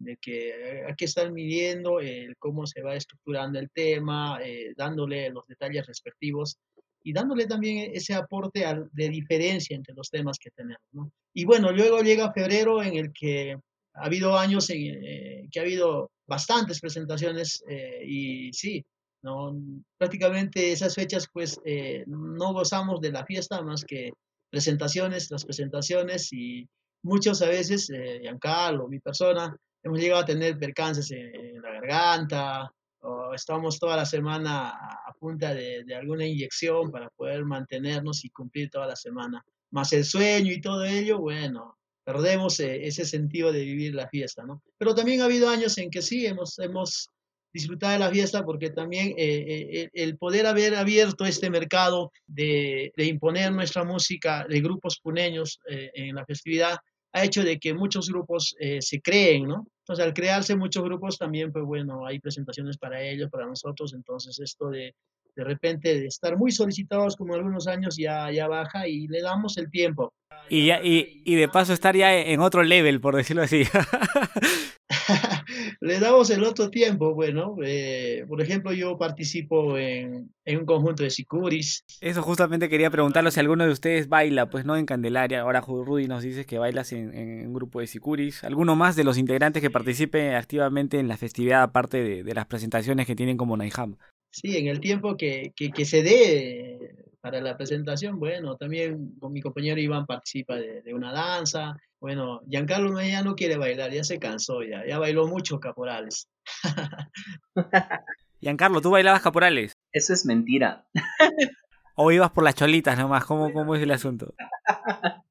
De que hay que estar midiendo el cómo se va estructurando el tema, eh, dándole los detalles respectivos y dándole también ese aporte de diferencia entre los temas que tenemos. ¿no? Y bueno, luego llega febrero en el que ha habido años eh, que ha habido bastantes presentaciones eh, y sí, ¿no? prácticamente esas fechas pues eh, no gozamos de la fiesta más que presentaciones, las presentaciones y muchos a veces, Giancarlo, mi persona, hemos llegado a tener percances en, en la garganta, o estamos toda la semana a, punta de, de, alguna inyección para poder mantenernos y cumplir toda la semana. Más el sueño y todo ello, bueno, perdemos eh, ese sentido de vivir la fiesta, ¿no? Pero también ha habido años en que sí, hemos, hemos disfrutado de la fiesta porque también eh, eh, el poder haber abierto este mercado de, de imponer nuestra música de grupos puneños eh, en la festividad ha hecho de que muchos grupos eh, se creen, ¿no? Entonces, al crearse muchos grupos también, pues bueno, hay presentaciones para ellos, para nosotros, entonces esto de de repente de estar muy solicitados como algunos años ya, ya baja y le damos el tiempo. Y, ya, y, y de paso estar ya en otro level, por decirlo así. *laughs* *laughs* le damos el otro tiempo, bueno, eh, por ejemplo, yo participo en, en, un conjunto de sicuris. Eso justamente quería preguntarlo si alguno de ustedes baila, pues no en Candelaria, ahora Rudy nos dice que bailas en, en un grupo de sicuris. ¿Alguno más de los integrantes que participe activamente en la festividad, aparte de, de las presentaciones que tienen como Naiham? Sí, en el tiempo que, que, que, se dé para la presentación, bueno, también con mi compañero Iván participa de, de una danza. Bueno, Giancarlo ya no quiere bailar, ya se cansó, ya, ya bailó mucho caporales. *laughs* Giancarlo, ¿tú bailabas caporales? Eso es mentira. *laughs* ¿O ibas por las cholitas nomás? ¿Cómo, cómo es el asunto? *laughs*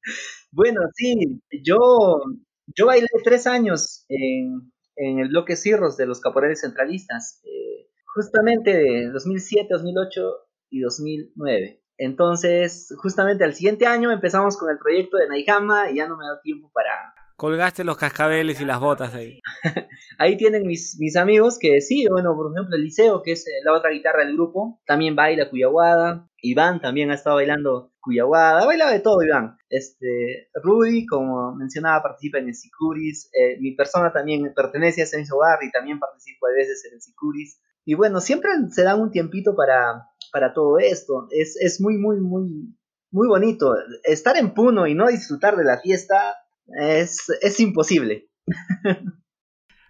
bueno, sí, yo, yo bailé tres años en, en el bloque Cirros de los caporales centralistas, eh, justamente de 2007, 2008 y 2009. Entonces, justamente al siguiente año empezamos con el proyecto de Naijama y ya no me da tiempo para, Colgaste los cascabeles y las botas ahí. *laughs* ahí tienen mis, mis amigos que sí, bueno, por ejemplo, el Liceo, que es eh, la otra guitarra del grupo, también baila cuyaguada. Iván también ha estado bailando cuyaguada. Baila de todo, Iván. Este, Rudy, como mencionaba, participa en el Sicuris. Eh, mi persona también pertenece a ese mismo bar y también participo a veces en el Sicuris. Y bueno, siempre se dan un tiempito para, para todo esto. Es, es muy, muy, muy, muy bonito. Estar en Puno y no disfrutar de la fiesta es, es imposible. *laughs*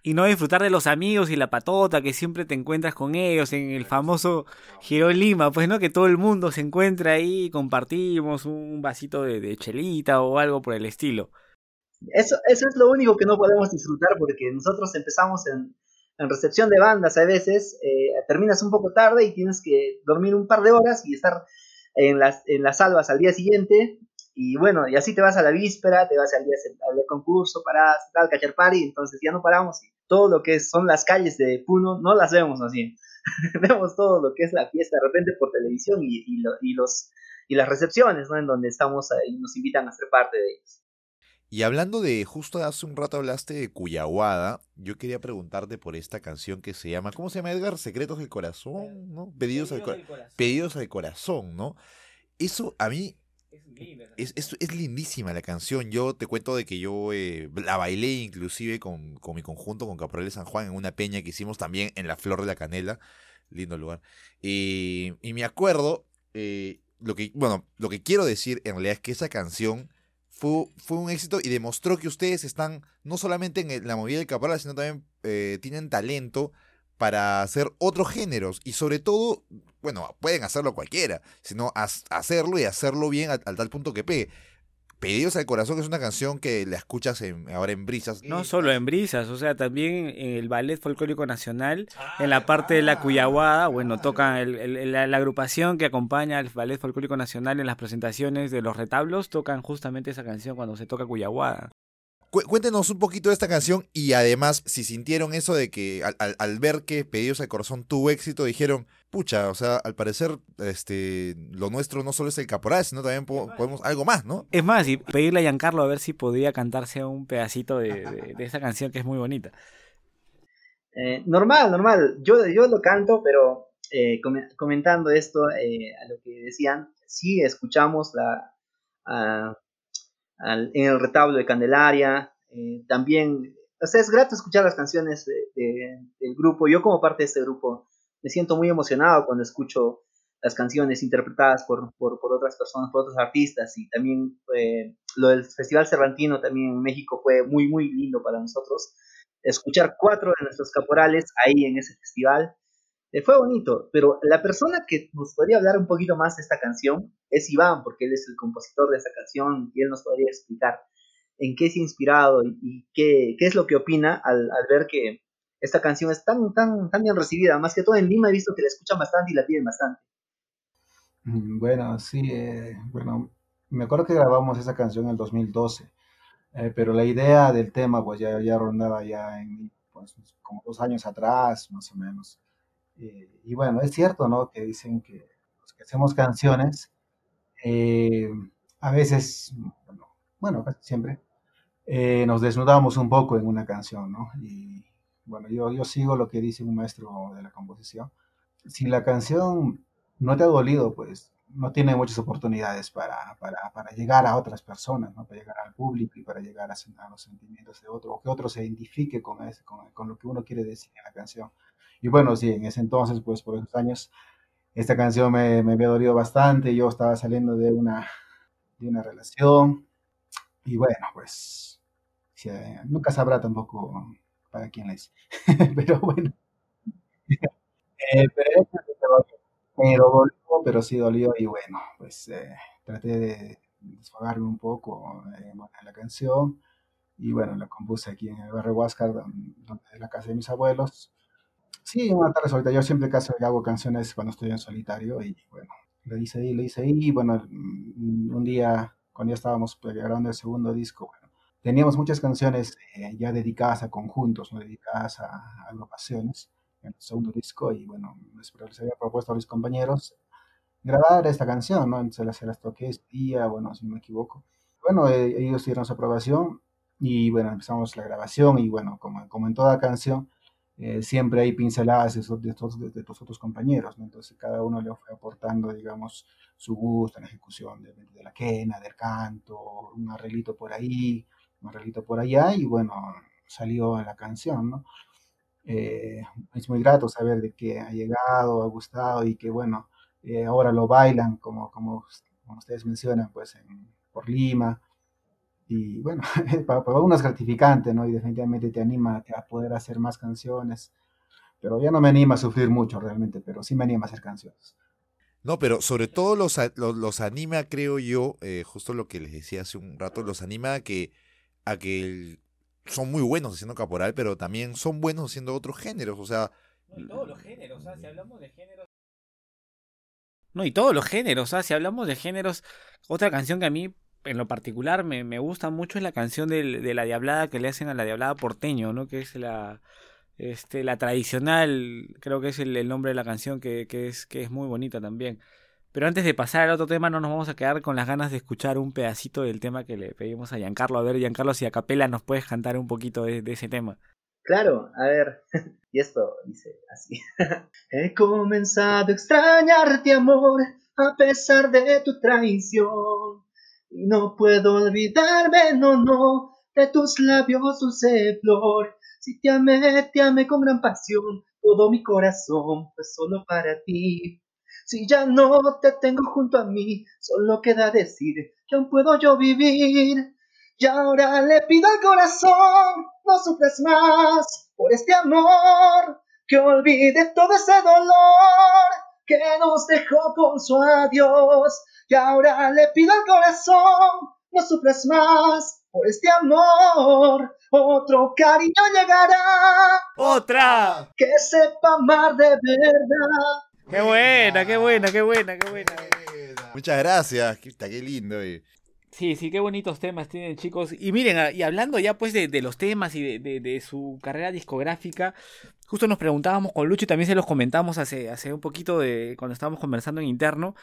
y no disfrutar de los amigos y la patota que siempre te encuentras con ellos en el famoso Giro Lima, pues no que todo el mundo se encuentra ahí y compartimos un vasito de, chelita o algo por el estilo. Eso, eso es lo único que no podemos disfrutar porque nosotros empezamos en, en recepción de bandas a veces, eh, terminas un poco tarde y tienes que dormir un par de horas y estar en las, en las salvas al día siguiente y bueno, y así te vas a la víspera, te vas al día del concurso, para tal, cachar party, entonces ya no paramos. Y todo lo que son las calles de Puno no las vemos así. *laughs* vemos todo lo que es la fiesta de repente por televisión y, y, los, y las recepciones, ¿no? En donde estamos y nos invitan a ser parte de ellos. Y hablando de, justo hace un rato hablaste de Cuyahuada, yo quería preguntarte por esta canción que se llama, ¿cómo se llama Edgar? Secretos del Corazón, ¿no? Pedidos, al, corazón. Pedidos al Corazón, ¿no? Eso a mí es, es, lindísima la canción. Yo te cuento de que yo eh, la bailé inclusive con, con, mi conjunto, con Caporal de San Juan, en una peña que hicimos también en la Flor de la Canela. Lindo lugar. y me acuerdo, eh, lo que, bueno, lo que quiero decir en realidad es que esa canción fue, fue un éxito y demostró que ustedes están no solamente en la movida del Caporal, sino también eh, tienen talento para hacer otros géneros y sobre todo, bueno, pueden hacerlo cualquiera, sino hacerlo y hacerlo bien al, tal punto que pegue. Pedidos al Corazón es una canción que la escuchas ahora en Brisas. No solo en Brisas, o sea, también en el Ballet Folclórico Nacional, en la parte de la Cuyahuada, bueno, toca la, agrupación que acompaña al Ballet Folclórico Nacional en las presentaciones de los retablos, tocan justamente esa canción cuando se toca Cuyahuada. Cuéntenos un poquito de esta canción y además si sintieron eso de que al, ver que Pedidos al Corazón tuvo éxito dijeron, pucha, o sea, al parecer este lo nuestro no solo es el caporal, sino también podemos algo más, ¿no? Es más, y pedirle a Giancarlo a ver si podía cantarse un pedacito de, de, *laughs* esa canción que es muy bonita. Eh, normal, normal. Yo, yo lo canto, pero eh, comentando esto eh, a lo que decían, sí escuchamos la en el retablo de Candelaria. Eh, también, o sea, es grato escuchar las canciones del grupo. Yo como parte de este grupo me siento muy emocionado cuando escucho las canciones interpretadas por, por, otras personas, por otros artistas. Y también eh, lo del Festival Cervantino también en México fue muy, muy lindo para nosotros. Escuchar cuatro de nuestros caporales ahí en ese festival eh, fue bonito, pero la persona que nos podría hablar un poquito más de esta canción es Iván, porque él es el compositor de esta canción y él nos podría explicar en qué se ha inspirado y, qué, qué, es lo que opina al, al, ver que esta canción es tan, tan, tan bien recibida. Más que todo en Lima he visto que la escuchan bastante y la piden bastante. Mm, bueno, sí, eh, bueno, me acuerdo que grabamos esa canción en el 2012, eh, pero la idea del tema pues ya, ya rondaba ya en pues, como dos años atrás, más o menos. Eh, y bueno, es cierto, ¿no? Que dicen que los que hacemos canciones, eh, a veces, bueno, siempre, eh, nos desnudamos un poco en una canción, ¿no? Y bueno, yo, yo sigo lo que dice un maestro de la composición. Si la canción no te ha dolido, pues no tiene muchas oportunidades para, para, para, llegar a otras personas, ¿no? para llegar al público y para llegar a, a los sentimientos de otro, o que otro se identifique con, ese, con, con, lo que uno quiere decir en la canción. Y bueno, sí, en ese entonces, pues por esos años, esta canción me, me había dolido bastante. Yo estaba saliendo de una, de una relación. Y bueno, pues nunca sabrá tampoco para quién la hice. *laughs* pero bueno. *laughs* eh, pero, pero, dolió, pero sí dolió. Y bueno, pues eh, traté de desfogarme un poco eh, en la canción. Y bueno, la compuse aquí en el barrio Huáscar, donde, donde, la casa de mis abuelos. Sí, una tarde solitaria. Yo siempre casi hago canciones cuando estoy en solitario y bueno, lo hice ahí, lo hice ahí. Y bueno, mm, un día, cuando ya estábamos pues, grabando el segundo disco, bueno, teníamos muchas canciones eh, ya dedicadas a conjuntos, ¿no? dedicadas a, agrupaciones en el segundo disco y bueno, les, había propuesto a mis compañeros grabar esta canción, ¿no? Se las, se las toqué ese día, bueno, si no me equivoco. Bueno, eh, ellos dieron su aprobación y bueno, empezamos la grabación y bueno, como, como en toda canción, eh, siempre hay pinceladas de, de, de, de tus otros compañeros, ¿no? Entonces cada uno le fue aportando, digamos, su gusto en la ejecución de, la quena, del canto, un arreglito por ahí, un arreglito por allá y bueno, salió la canción, ¿no? Eh, es muy grato saber de que ha llegado, ha gustado y que bueno, eh, ahora lo bailan como, como, como ustedes mencionan, pues en, por Lima, y bueno, *laughs* para, uno es gratificante, ¿no? Y definitivamente te anima a poder hacer más canciones. Pero ya no me anima a sufrir mucho realmente, pero sí me anima a hacer canciones. No, pero sobre todo los, los, anima, creo yo, eh, justo lo que les decía hace un rato, los anima a que, a que son muy buenos haciendo caporal, pero también son buenos haciendo otros géneros, o sea... No, y todos los géneros, o sea, si hablamos de géneros... No, y todos los géneros, o sea, si hablamos de géneros, otra canción que a mí en lo particular me, me gusta mucho es la canción de, de, la Diablada que le hacen a la Diablada Porteño, ¿no? Que es la, este, la tradicional, creo que es el, nombre de la canción que, que, es, que es muy bonita también. Pero antes de pasar al otro tema, no nos vamos a quedar con las ganas de escuchar un pedacito del tema que le pedimos a Giancarlo. A ver, Giancarlo, si a capela nos puedes cantar un poquito de, ese tema. Claro, a ver, *laughs* y esto dice así. *laughs* He comenzado a extrañarte, amor, a pesar de tu traición. Y no puedo olvidarme, no, no, de tus labios dulce flor. Si te amé, te amé con gran pasión, todo mi corazón fue solo para ti. Si ya no te tengo junto a mí, solo queda decir que aún puedo yo vivir. Y ahora le pido al corazón, no sufras más por este amor, que olvide todo ese dolor que nos dejó con su adiós. Y ahora le pido al corazón, no sufras más por este amor. Otro cariño llegará. Otra. Que sepa amar de verdad. Qué buena, qué buena, qué buena, qué buena. Muchas gracias. Qué, qué lindo. Eh. Sí, sí, qué bonitos temas tienen chicos. Y miren, ah, y hablando ya pues de, de los temas y de, de, de, su carrera discográfica, justo nos preguntábamos con Lucho y también se los comentamos hace, hace un poquito de cuando estábamos conversando en interno,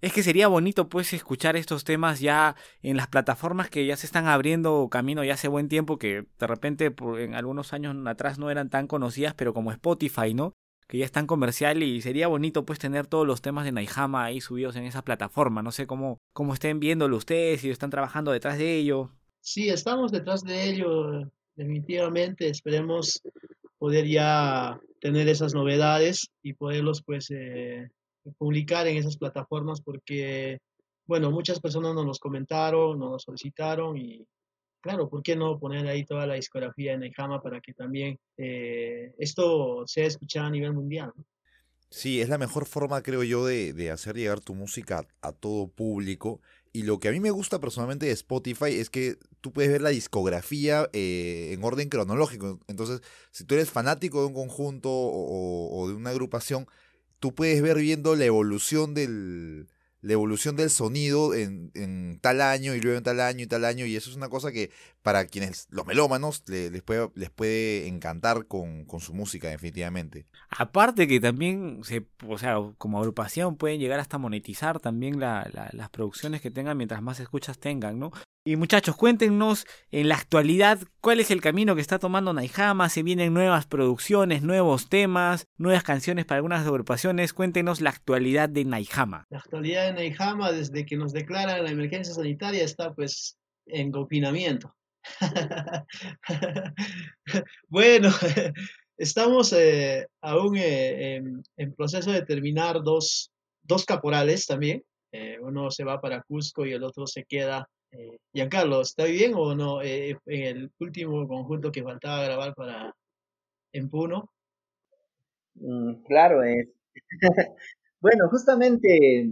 es que sería bonito pues escuchar estos temas ya en las plataformas que ya se están abriendo camino ya hace buen tiempo que de repente por, en algunos años atrás no eran tan conocidas pero como Spotify, ¿no? Que ya están comercial y sería bonito pues tener todos los temas de Naijama ahí subidos en esa plataforma. No sé cómo, cómo estén viéndolo ustedes, si están trabajando detrás de ello. Sí, estamos detrás de ello, definitivamente. Esperemos poder ya tener esas novedades y poderlos pues eh, publicar en esas plataformas porque, bueno, muchas personas nos los comentaron, nos los solicitaron y claro, ¿por qué no poner ahí toda la discografía en el Jama para que también eh, esto sea escuchado a nivel mundial? Sí, es la mejor forma, creo yo, de, de, hacer llegar tu música a todo público. Y lo que a mí me gusta personalmente de Spotify es que tú puedes ver la discografía eh, en orden cronológico. Entonces, si tú eres fanático de un conjunto o de una agrupación, tú puedes ver viendo la evolución del, la evolución del sonido en, en, tal año y luego en tal año y tal año. Y eso es una cosa que para quienes, los melómanos, les, puede, les puede encantar con, con, su música, definitivamente. Aparte que también, se, o sea, como agrupación pueden llegar hasta monetizar también la, la, las producciones que tengan mientras más escuchas tengan, ¿no? Y muchachos, cuéntenos en la actualidad cuál es el camino que está tomando Naijama, si vienen nuevas producciones, nuevos temas, nuevas canciones para algunas agrupaciones. Cuéntenos la actualidad de Naijama. La actualidad de Naijama, desde que nos declaran la emergencia sanitaria, está pues en confinamiento. *laughs* bueno, *laughs* estamos eh, aún eh, en, en, proceso de terminar dos, dos caporales también. Eh, uno se va para Cusco y el otro se queda eh, Giancarlo, ¿está bien o no? En el último conjunto que faltaba grabar para en Puno. Mm, claro, es. *laughs* bueno, justamente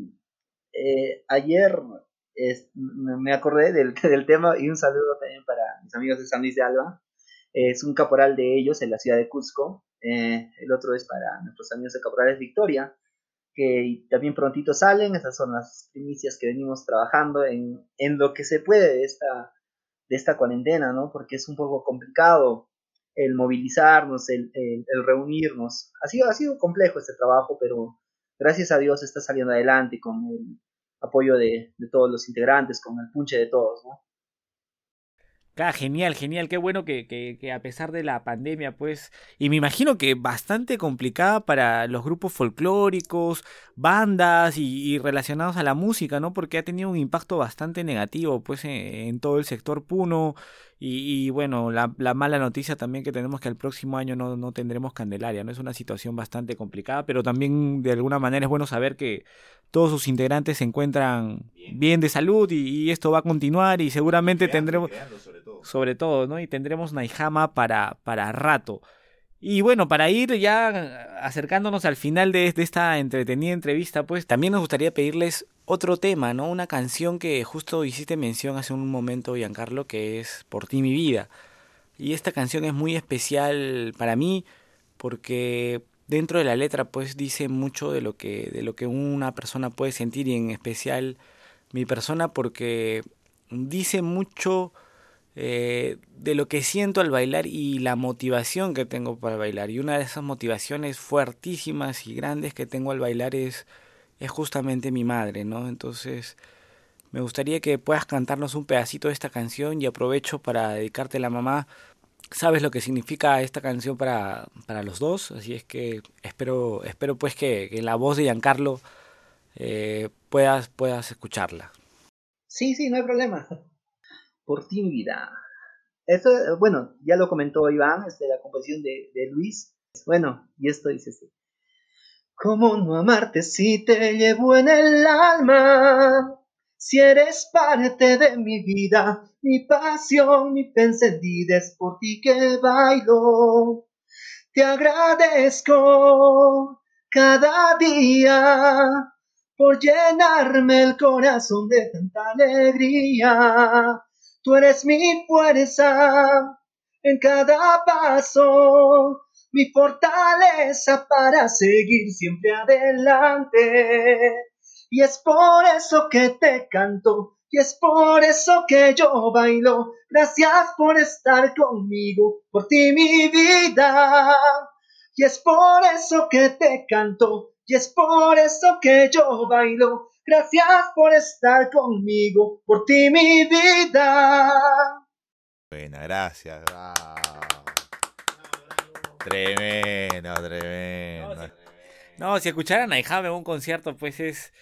eh, ayer me acordé *laughs* del, tema y un saludo también para mis amigos de San Luis de Alba. Es un caporal de ellos en la ciudad de Cusco. Eh, el otro es para nuestros amigos de Caporales Victoria que también prontito salen. Esas son las primicias que venimos trabajando en, en lo que se puede de esta, esta cuarentena, ¿no? Porque es un poco complicado el movilizarnos, el, reunirnos. Ha sido, ha sido complejo este trabajo, pero gracias a Dios está saliendo adelante con el apoyo de, todos los integrantes, con el punche de todos, ¿no? Ah, genial, genial, qué bueno que, que, que, a pesar de la pandemia, pues, y me imagino que bastante complicada para los grupos folclóricos, bandas y, relacionados a la música, ¿no? Porque ha tenido un impacto bastante negativo, pues, en, todo el sector puno. Y, y bueno, la, la, mala noticia también que tenemos que el próximo año no, no tendremos Candelaria, ¿no? Es una situación bastante complicada, pero también de alguna manera es bueno saber que todos sus integrantes se encuentran bien, de salud y, esto va a continuar y seguramente tendremos sobre todo, ¿no? Y tendremos Naihama para, para rato. Y bueno, para ir ya acercándonos al final de, esta entretenida entrevista, pues también nos gustaría pedirles otro tema, ¿no? Una canción que justo hiciste mención hace un momento, Giancarlo, que es Por ti mi vida. Y esta canción es muy especial para mí porque dentro de la letra pues dice mucho de lo que de lo que una persona puede sentir y en especial mi persona porque dice mucho eh, de lo que siento al bailar y la motivación que tengo para bailar. Y una de esas motivaciones fuertísimas y grandes que tengo al bailar es, es justamente mi madre, ¿no? Entonces, me gustaría que puedas cantarnos un pedacito de esta canción y aprovecho para dedicarte a la mamá. Sabes lo que significa esta canción para, para los dos, así es que espero, espero pues que, la voz de Giancarlo eh, puedas, puedas escucharla. Sí, sí, no hay problema por ti mi vida. Esto, bueno, ya lo comentó Iván, es de la composición de, de Luis. Bueno, y esto dice así. ¿Cómo no amarte si te llevo en el alma? Si eres parte de mi vida, mi pasión, mi encendida es por ti que bailo. Te agradezco cada día por llenarme el corazón de tanta alegría. Tú eres mi fuerza en cada paso, mi fortaleza para seguir siempre adelante. Y es por eso que te canto, y es por eso que yo bailo. Gracias por estar conmigo, por ti mi vida. Y es por eso que te canto, y es por eso que yo bailo. Gracias por estar conmigo, por ti mi vida. Buena, gracias. Tremendo, tremendo. No, si escucharan a Ijame en un concierto, pues es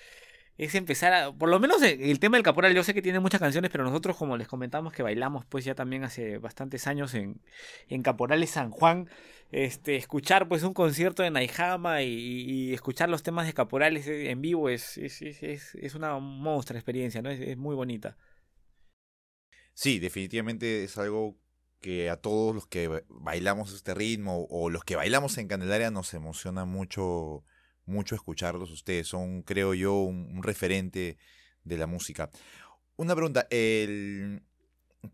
es empezar a, por lo menos el tema del caporal, yo sé que tiene muchas canciones, pero nosotros como les comentamos que bailamos pues ya también hace bastantes años en, en Caporales San Juan, este, escuchar pues un concierto de Naijama y, escuchar los temas de Caporales en vivo es, es, es, es una monstruosa experiencia, ¿no? Es, muy bonita. Sí, definitivamente es algo que a todos los que bailamos este ritmo o los que bailamos en Candelaria nos emociona mucho, mucho escucharlos. Ustedes son, creo yo, un referente de la música. Una pregunta, el,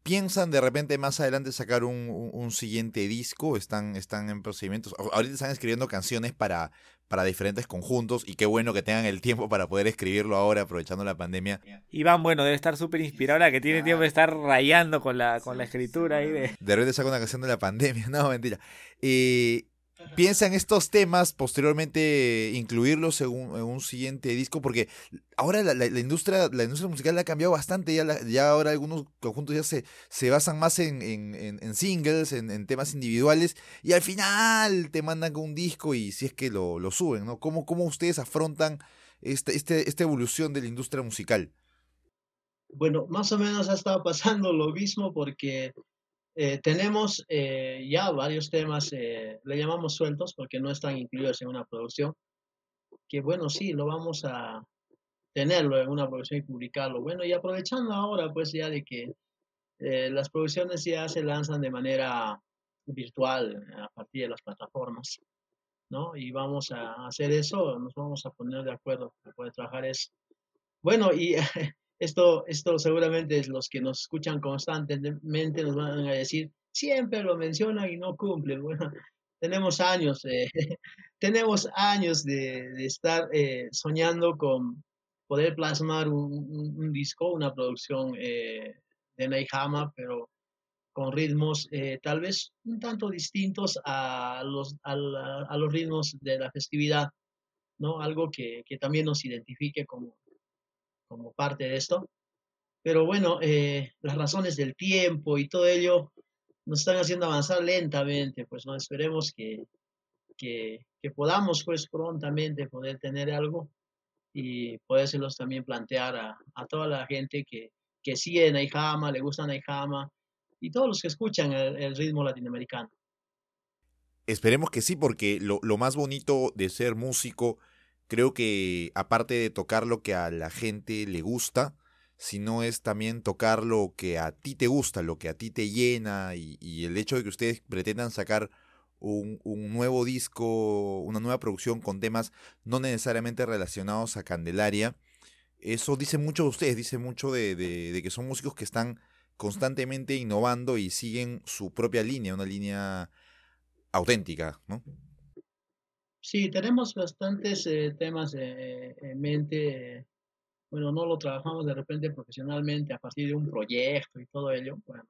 ¿Piensan de repente más adelante sacar un, siguiente disco? ¿Están, ¿Están en procedimientos? Ahorita están escribiendo canciones para, para diferentes conjuntos y qué bueno que tengan el tiempo para poder escribirlo ahora aprovechando la pandemia. Iván, bueno, debe estar súper inspirado que tiene tiempo de estar rayando con la, con la escritura ahí de... De repente saca una canción de la pandemia, *laughs* no, mentira. Eh, piensa en estos temas, posteriormente incluirlos en un, siguiente disco, porque ahora la, industria, la industria musical ha cambiado bastante, ya, ya ahora algunos conjuntos ya se, se basan más en, en, singles, en, temas individuales, y al final te mandan un disco y si es que lo, lo suben, ¿no? ¿Cómo, ¿Cómo ustedes afrontan este, este, esta evolución de la industria musical? Bueno, más o menos ha estado pasando lo mismo porque eh, tenemos eh, ya varios temas, eh, le llamamos sueltos porque no están incluidos en una producción, que bueno, sí, lo vamos a tenerlo en una producción y publicarlo. Bueno, y aprovechando ahora pues ya de que las producciones ya se lanzan de manera virtual a partir de las plataformas, ¿no? Y vamos a hacer eso, nos vamos a poner de acuerdo para poder trabajar eso. Bueno, y *laughs* Esto, esto seguramente los que nos escuchan constantemente nos van a decir, siempre lo mencionan y no cumplen. Bueno, *laughs* tenemos años, eh, *laughs* tenemos años de, de estar eh, soñando con poder plasmar un, disco, una producción eh, de Neihama, pero con ritmos tal vez un tanto distintos a los, a, los ritmos de la festividad, ¿no? Algo que, que también nos identifique como, como parte de esto. Pero bueno, eh, las razones del tiempo y todo ello nos están haciendo avanzar lentamente, pues no esperemos que, que, que podamos pues prontamente poder tener algo y podérselos también plantear a, a toda la gente que, que sigue Naijama, le gusta Naijama y todos los que escuchan el, ritmo latinoamericano. Esperemos que sí, porque lo, lo, más bonito de ser músico, creo que aparte de tocar lo que a la gente le gusta, sino es también tocar lo que a ti te gusta, lo que a ti te llena y, y el hecho de que ustedes pretendan sacar un, un, nuevo disco, una nueva producción con temas no necesariamente relacionados a Candelaria, eso dice mucho de ustedes, dice mucho de, de, que son músicos que están constantemente innovando y siguen su propia línea, una línea auténtica, ¿no? Sí, tenemos bastantes eh, temas eh, en mente. Bueno, no lo trabajamos de repente profesionalmente a partir de un proyecto y todo ello. Bueno,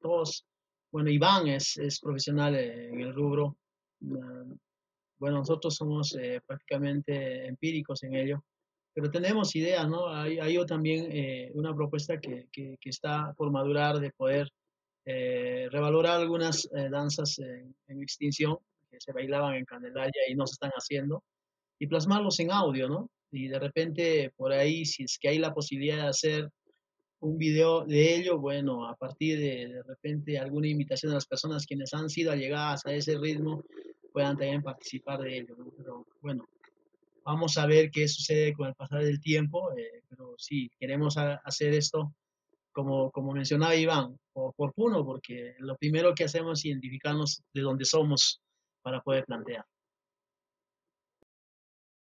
todos, bueno, Iván es, es profesional en el rubro. Mm, bueno, nosotros somos eh, prácticamente empíricos en ello pero tenemos ideas, ¿no? Hay, hay también eh, una propuesta que, que, está por madurar de poder eh, revalorar algunas eh, danzas en, extinción que se bailaban en Candelaria y no se están haciendo y plasmarlos en audio, ¿no? Y de repente por ahí, si es que hay la posibilidad de hacer un video de ello, bueno, a partir de de repente alguna invitación a las personas quienes han sido allegadas a ese ritmo puedan también participar de ello, ¿no? Pero bueno, Vamos a ver qué sucede con el pasar del tiempo, eh, pero sí, queremos hacer esto, como, como mencionaba Iván, por, por Puno, porque lo primero que hacemos es identificarnos de dónde somos para poder plantear.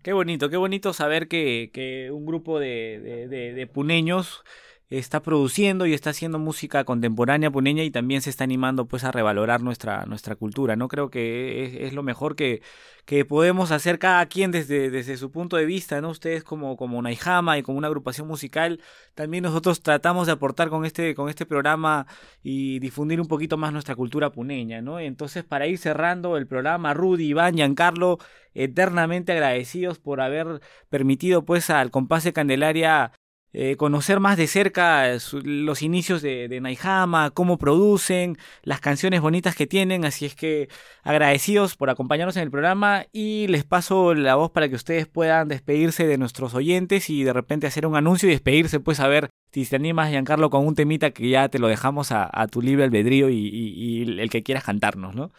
Qué bonito, qué bonito saber que, que un grupo de, de, de puneños está produciendo y está haciendo música contemporánea puneña y también se está animando pues a revalorar nuestra, nuestra cultura, ¿no? Creo que es, lo mejor que, que, podemos hacer cada quien desde, desde su punto de vista, ¿no? Ustedes como, como Naijama y como una agrupación musical, también nosotros tratamos de aportar con este, con este programa y difundir un poquito más nuestra cultura puneña, ¿no? Entonces, para ir cerrando el programa, Rudy, Iván, Giancarlo, eternamente agradecidos por haber permitido pues al compás de Candelaria eh, conocer más de cerca los inicios de, de Naihama, cómo producen, las canciones bonitas que tienen, así es que agradecidos por acompañarnos en el programa y les paso la voz para que ustedes puedan despedirse de nuestros oyentes y de repente hacer un anuncio y despedirse, pues a ver si te animas, Giancarlo, con un temita que ya te lo dejamos a, tu libre albedrío y, y el que quieras cantarnos, ¿no?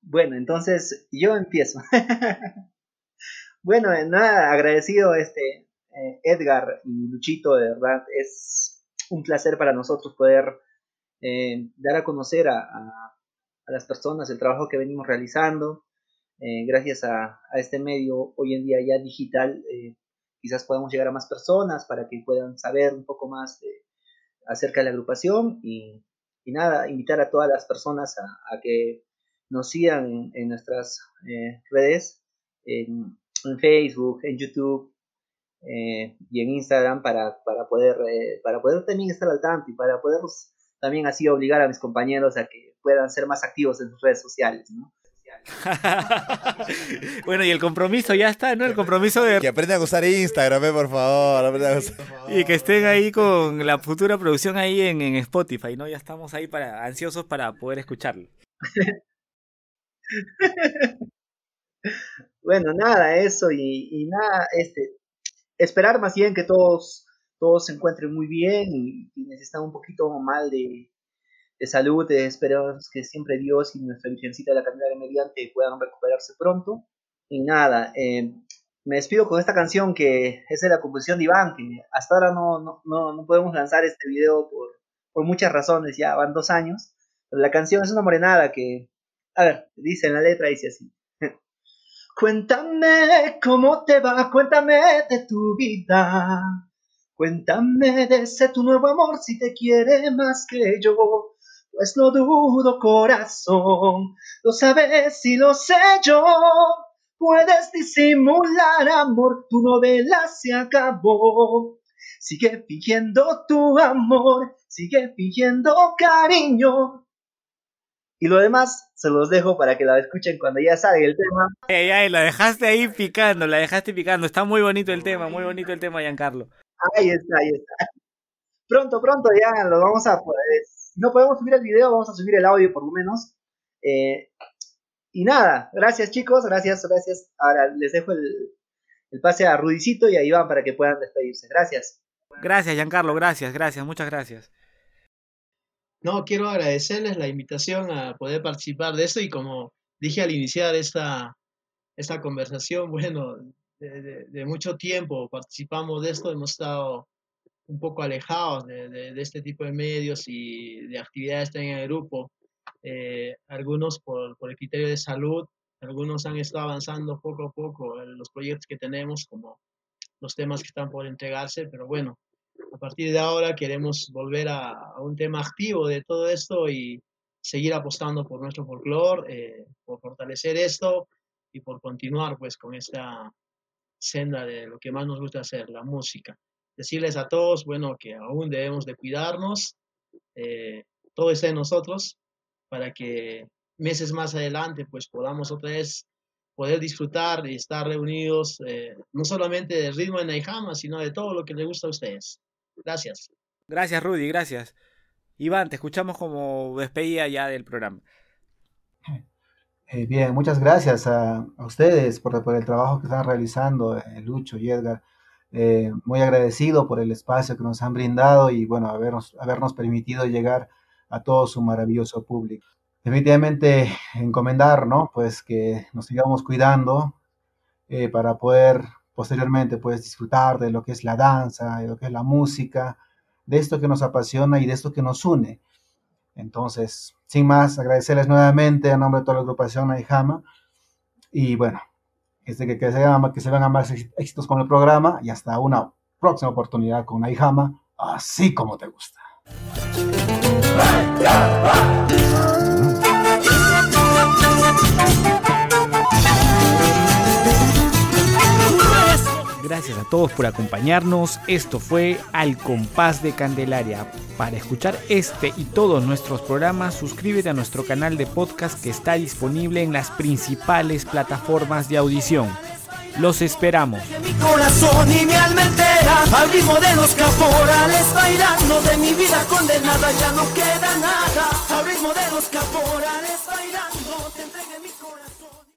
Bueno, entonces yo empiezo. *laughs* Bueno, eh, nada, agradecido este eh, Edgar y Luchito, de verdad, es un placer para nosotros poder eh, dar a conocer a, las personas el trabajo que venimos realizando. gracias a, este medio hoy en día ya digital, quizás podamos llegar a más personas para que puedan saber un poco más acerca de la agrupación y, nada, invitar a todas las personas a, que nos sigan en, nuestras redes, en Facebook, en YouTube eh, y en Instagram para, para, poder, eh, para poder también estar al tanto y para poder también así obligar a mis compañeros a que puedan ser más activos en sus redes sociales, ¿no? *laughs* bueno, y el compromiso ya está, ¿no? El compromiso de... Que aprendan a usar Instagram, eh, por favor. Y que estén ahí con la futura producción ahí en, en Spotify, ¿no? Ya estamos ahí para ansiosos para poder escucharlo. *laughs* Bueno, nada, eso y, nada, este, esperar más bien que todos, todos se encuentren muy bien y quienes están un poquito mal de, de salud, eh, esperamos que siempre Dios y nuestra Virgencita de la Candelaria mediante puedan recuperarse pronto. Y nada, eh, me despido con esta canción que es de la composición de Iván, que hasta ahora no, no, no, no podemos lanzar este video por, por muchas razones, ya van dos años. Pero la canción es una morenada que, a ver, dice en la letra, dice así. Cuéntame cómo te va, cuéntame de tu vida. Cuéntame de ese tu nuevo amor si te quiere más que yo. Pues no dudo, corazón, lo sabes y lo sé yo. Puedes disimular amor, tu novela se acabó. sigue fingiendo tu amor, sigue fingiendo cariño. Y lo demás se los dejo para que la escuchen cuando ya salga el tema. Ay, ay, la dejaste ahí picando, la dejaste picando. Está muy bonito el tema, muy bonito el tema, Giancarlo. Ahí está, ahí está. Pronto, pronto ya lo vamos a poder. no podemos subir el video, vamos a subir el audio por lo menos. Eh, y nada, gracias chicos, gracias, gracias. Ahora les dejo el, el pase a Rudicito y a Iván para que puedan despedirse. Gracias. Gracias, Giancarlo, gracias, gracias, muchas gracias. No, quiero agradecerles la invitación a poder participar de esto y como dije al iniciar esta, esta conversación, *laughs* bueno, de, mucho tiempo participamos de esto, hemos estado un poco alejados de, este tipo de medios y de actividades en el grupo. Eh, algunos por, por, el criterio de salud, algunos han estado avanzando poco a poco en los proyectos que tenemos, como los temas que están por entregarse, pero bueno, partir de ahora queremos volver a, un tema activo de todo esto y seguir apostando por nuestro folclore, eh, por fortalecer esto y por continuar pues con esta senda de lo que más nos gusta hacer, la música. Decirles a todos, bueno, que aún debemos de cuidarnos, eh, todo está en nosotros, para que meses más adelante pues podamos otra vez poder disfrutar y estar reunidos, eh, no solamente del ritmo de Naijama, sino de todo lo que les gusta a ustedes. Gracias. Gracias, Rudy, gracias. Iván, te escuchamos como despedida ya del programa. Eh, bien, muchas gracias a, ustedes por, por, el trabajo que están realizando, eh, Lucho y Edgar. Eh, muy agradecido por el espacio que nos han brindado y bueno, habernos, habernos permitido llegar a todo su maravilloso público. Definitivamente *laughs* encomendar, ¿no? Pues que nos sigamos cuidando para poder posteriormente puedes disfrutar de lo que es la danza, de lo que es la música, de esto que nos apasiona y de esto que nos une. Entonces, sin más, agradecerles nuevamente a nombre de toda la agrupación Naijama y bueno, este que, se que se vengan más éxitos con el programa y hasta una próxima oportunidad con Naijama, así como te gusta. Gracias a todos por acompañarnos. Esto fue Al Compás de Candelaria. Para escuchar este y todos nuestros programas, suscríbete a nuestro canal de podcast que está disponible en las principales plataformas de audición. Los esperamos.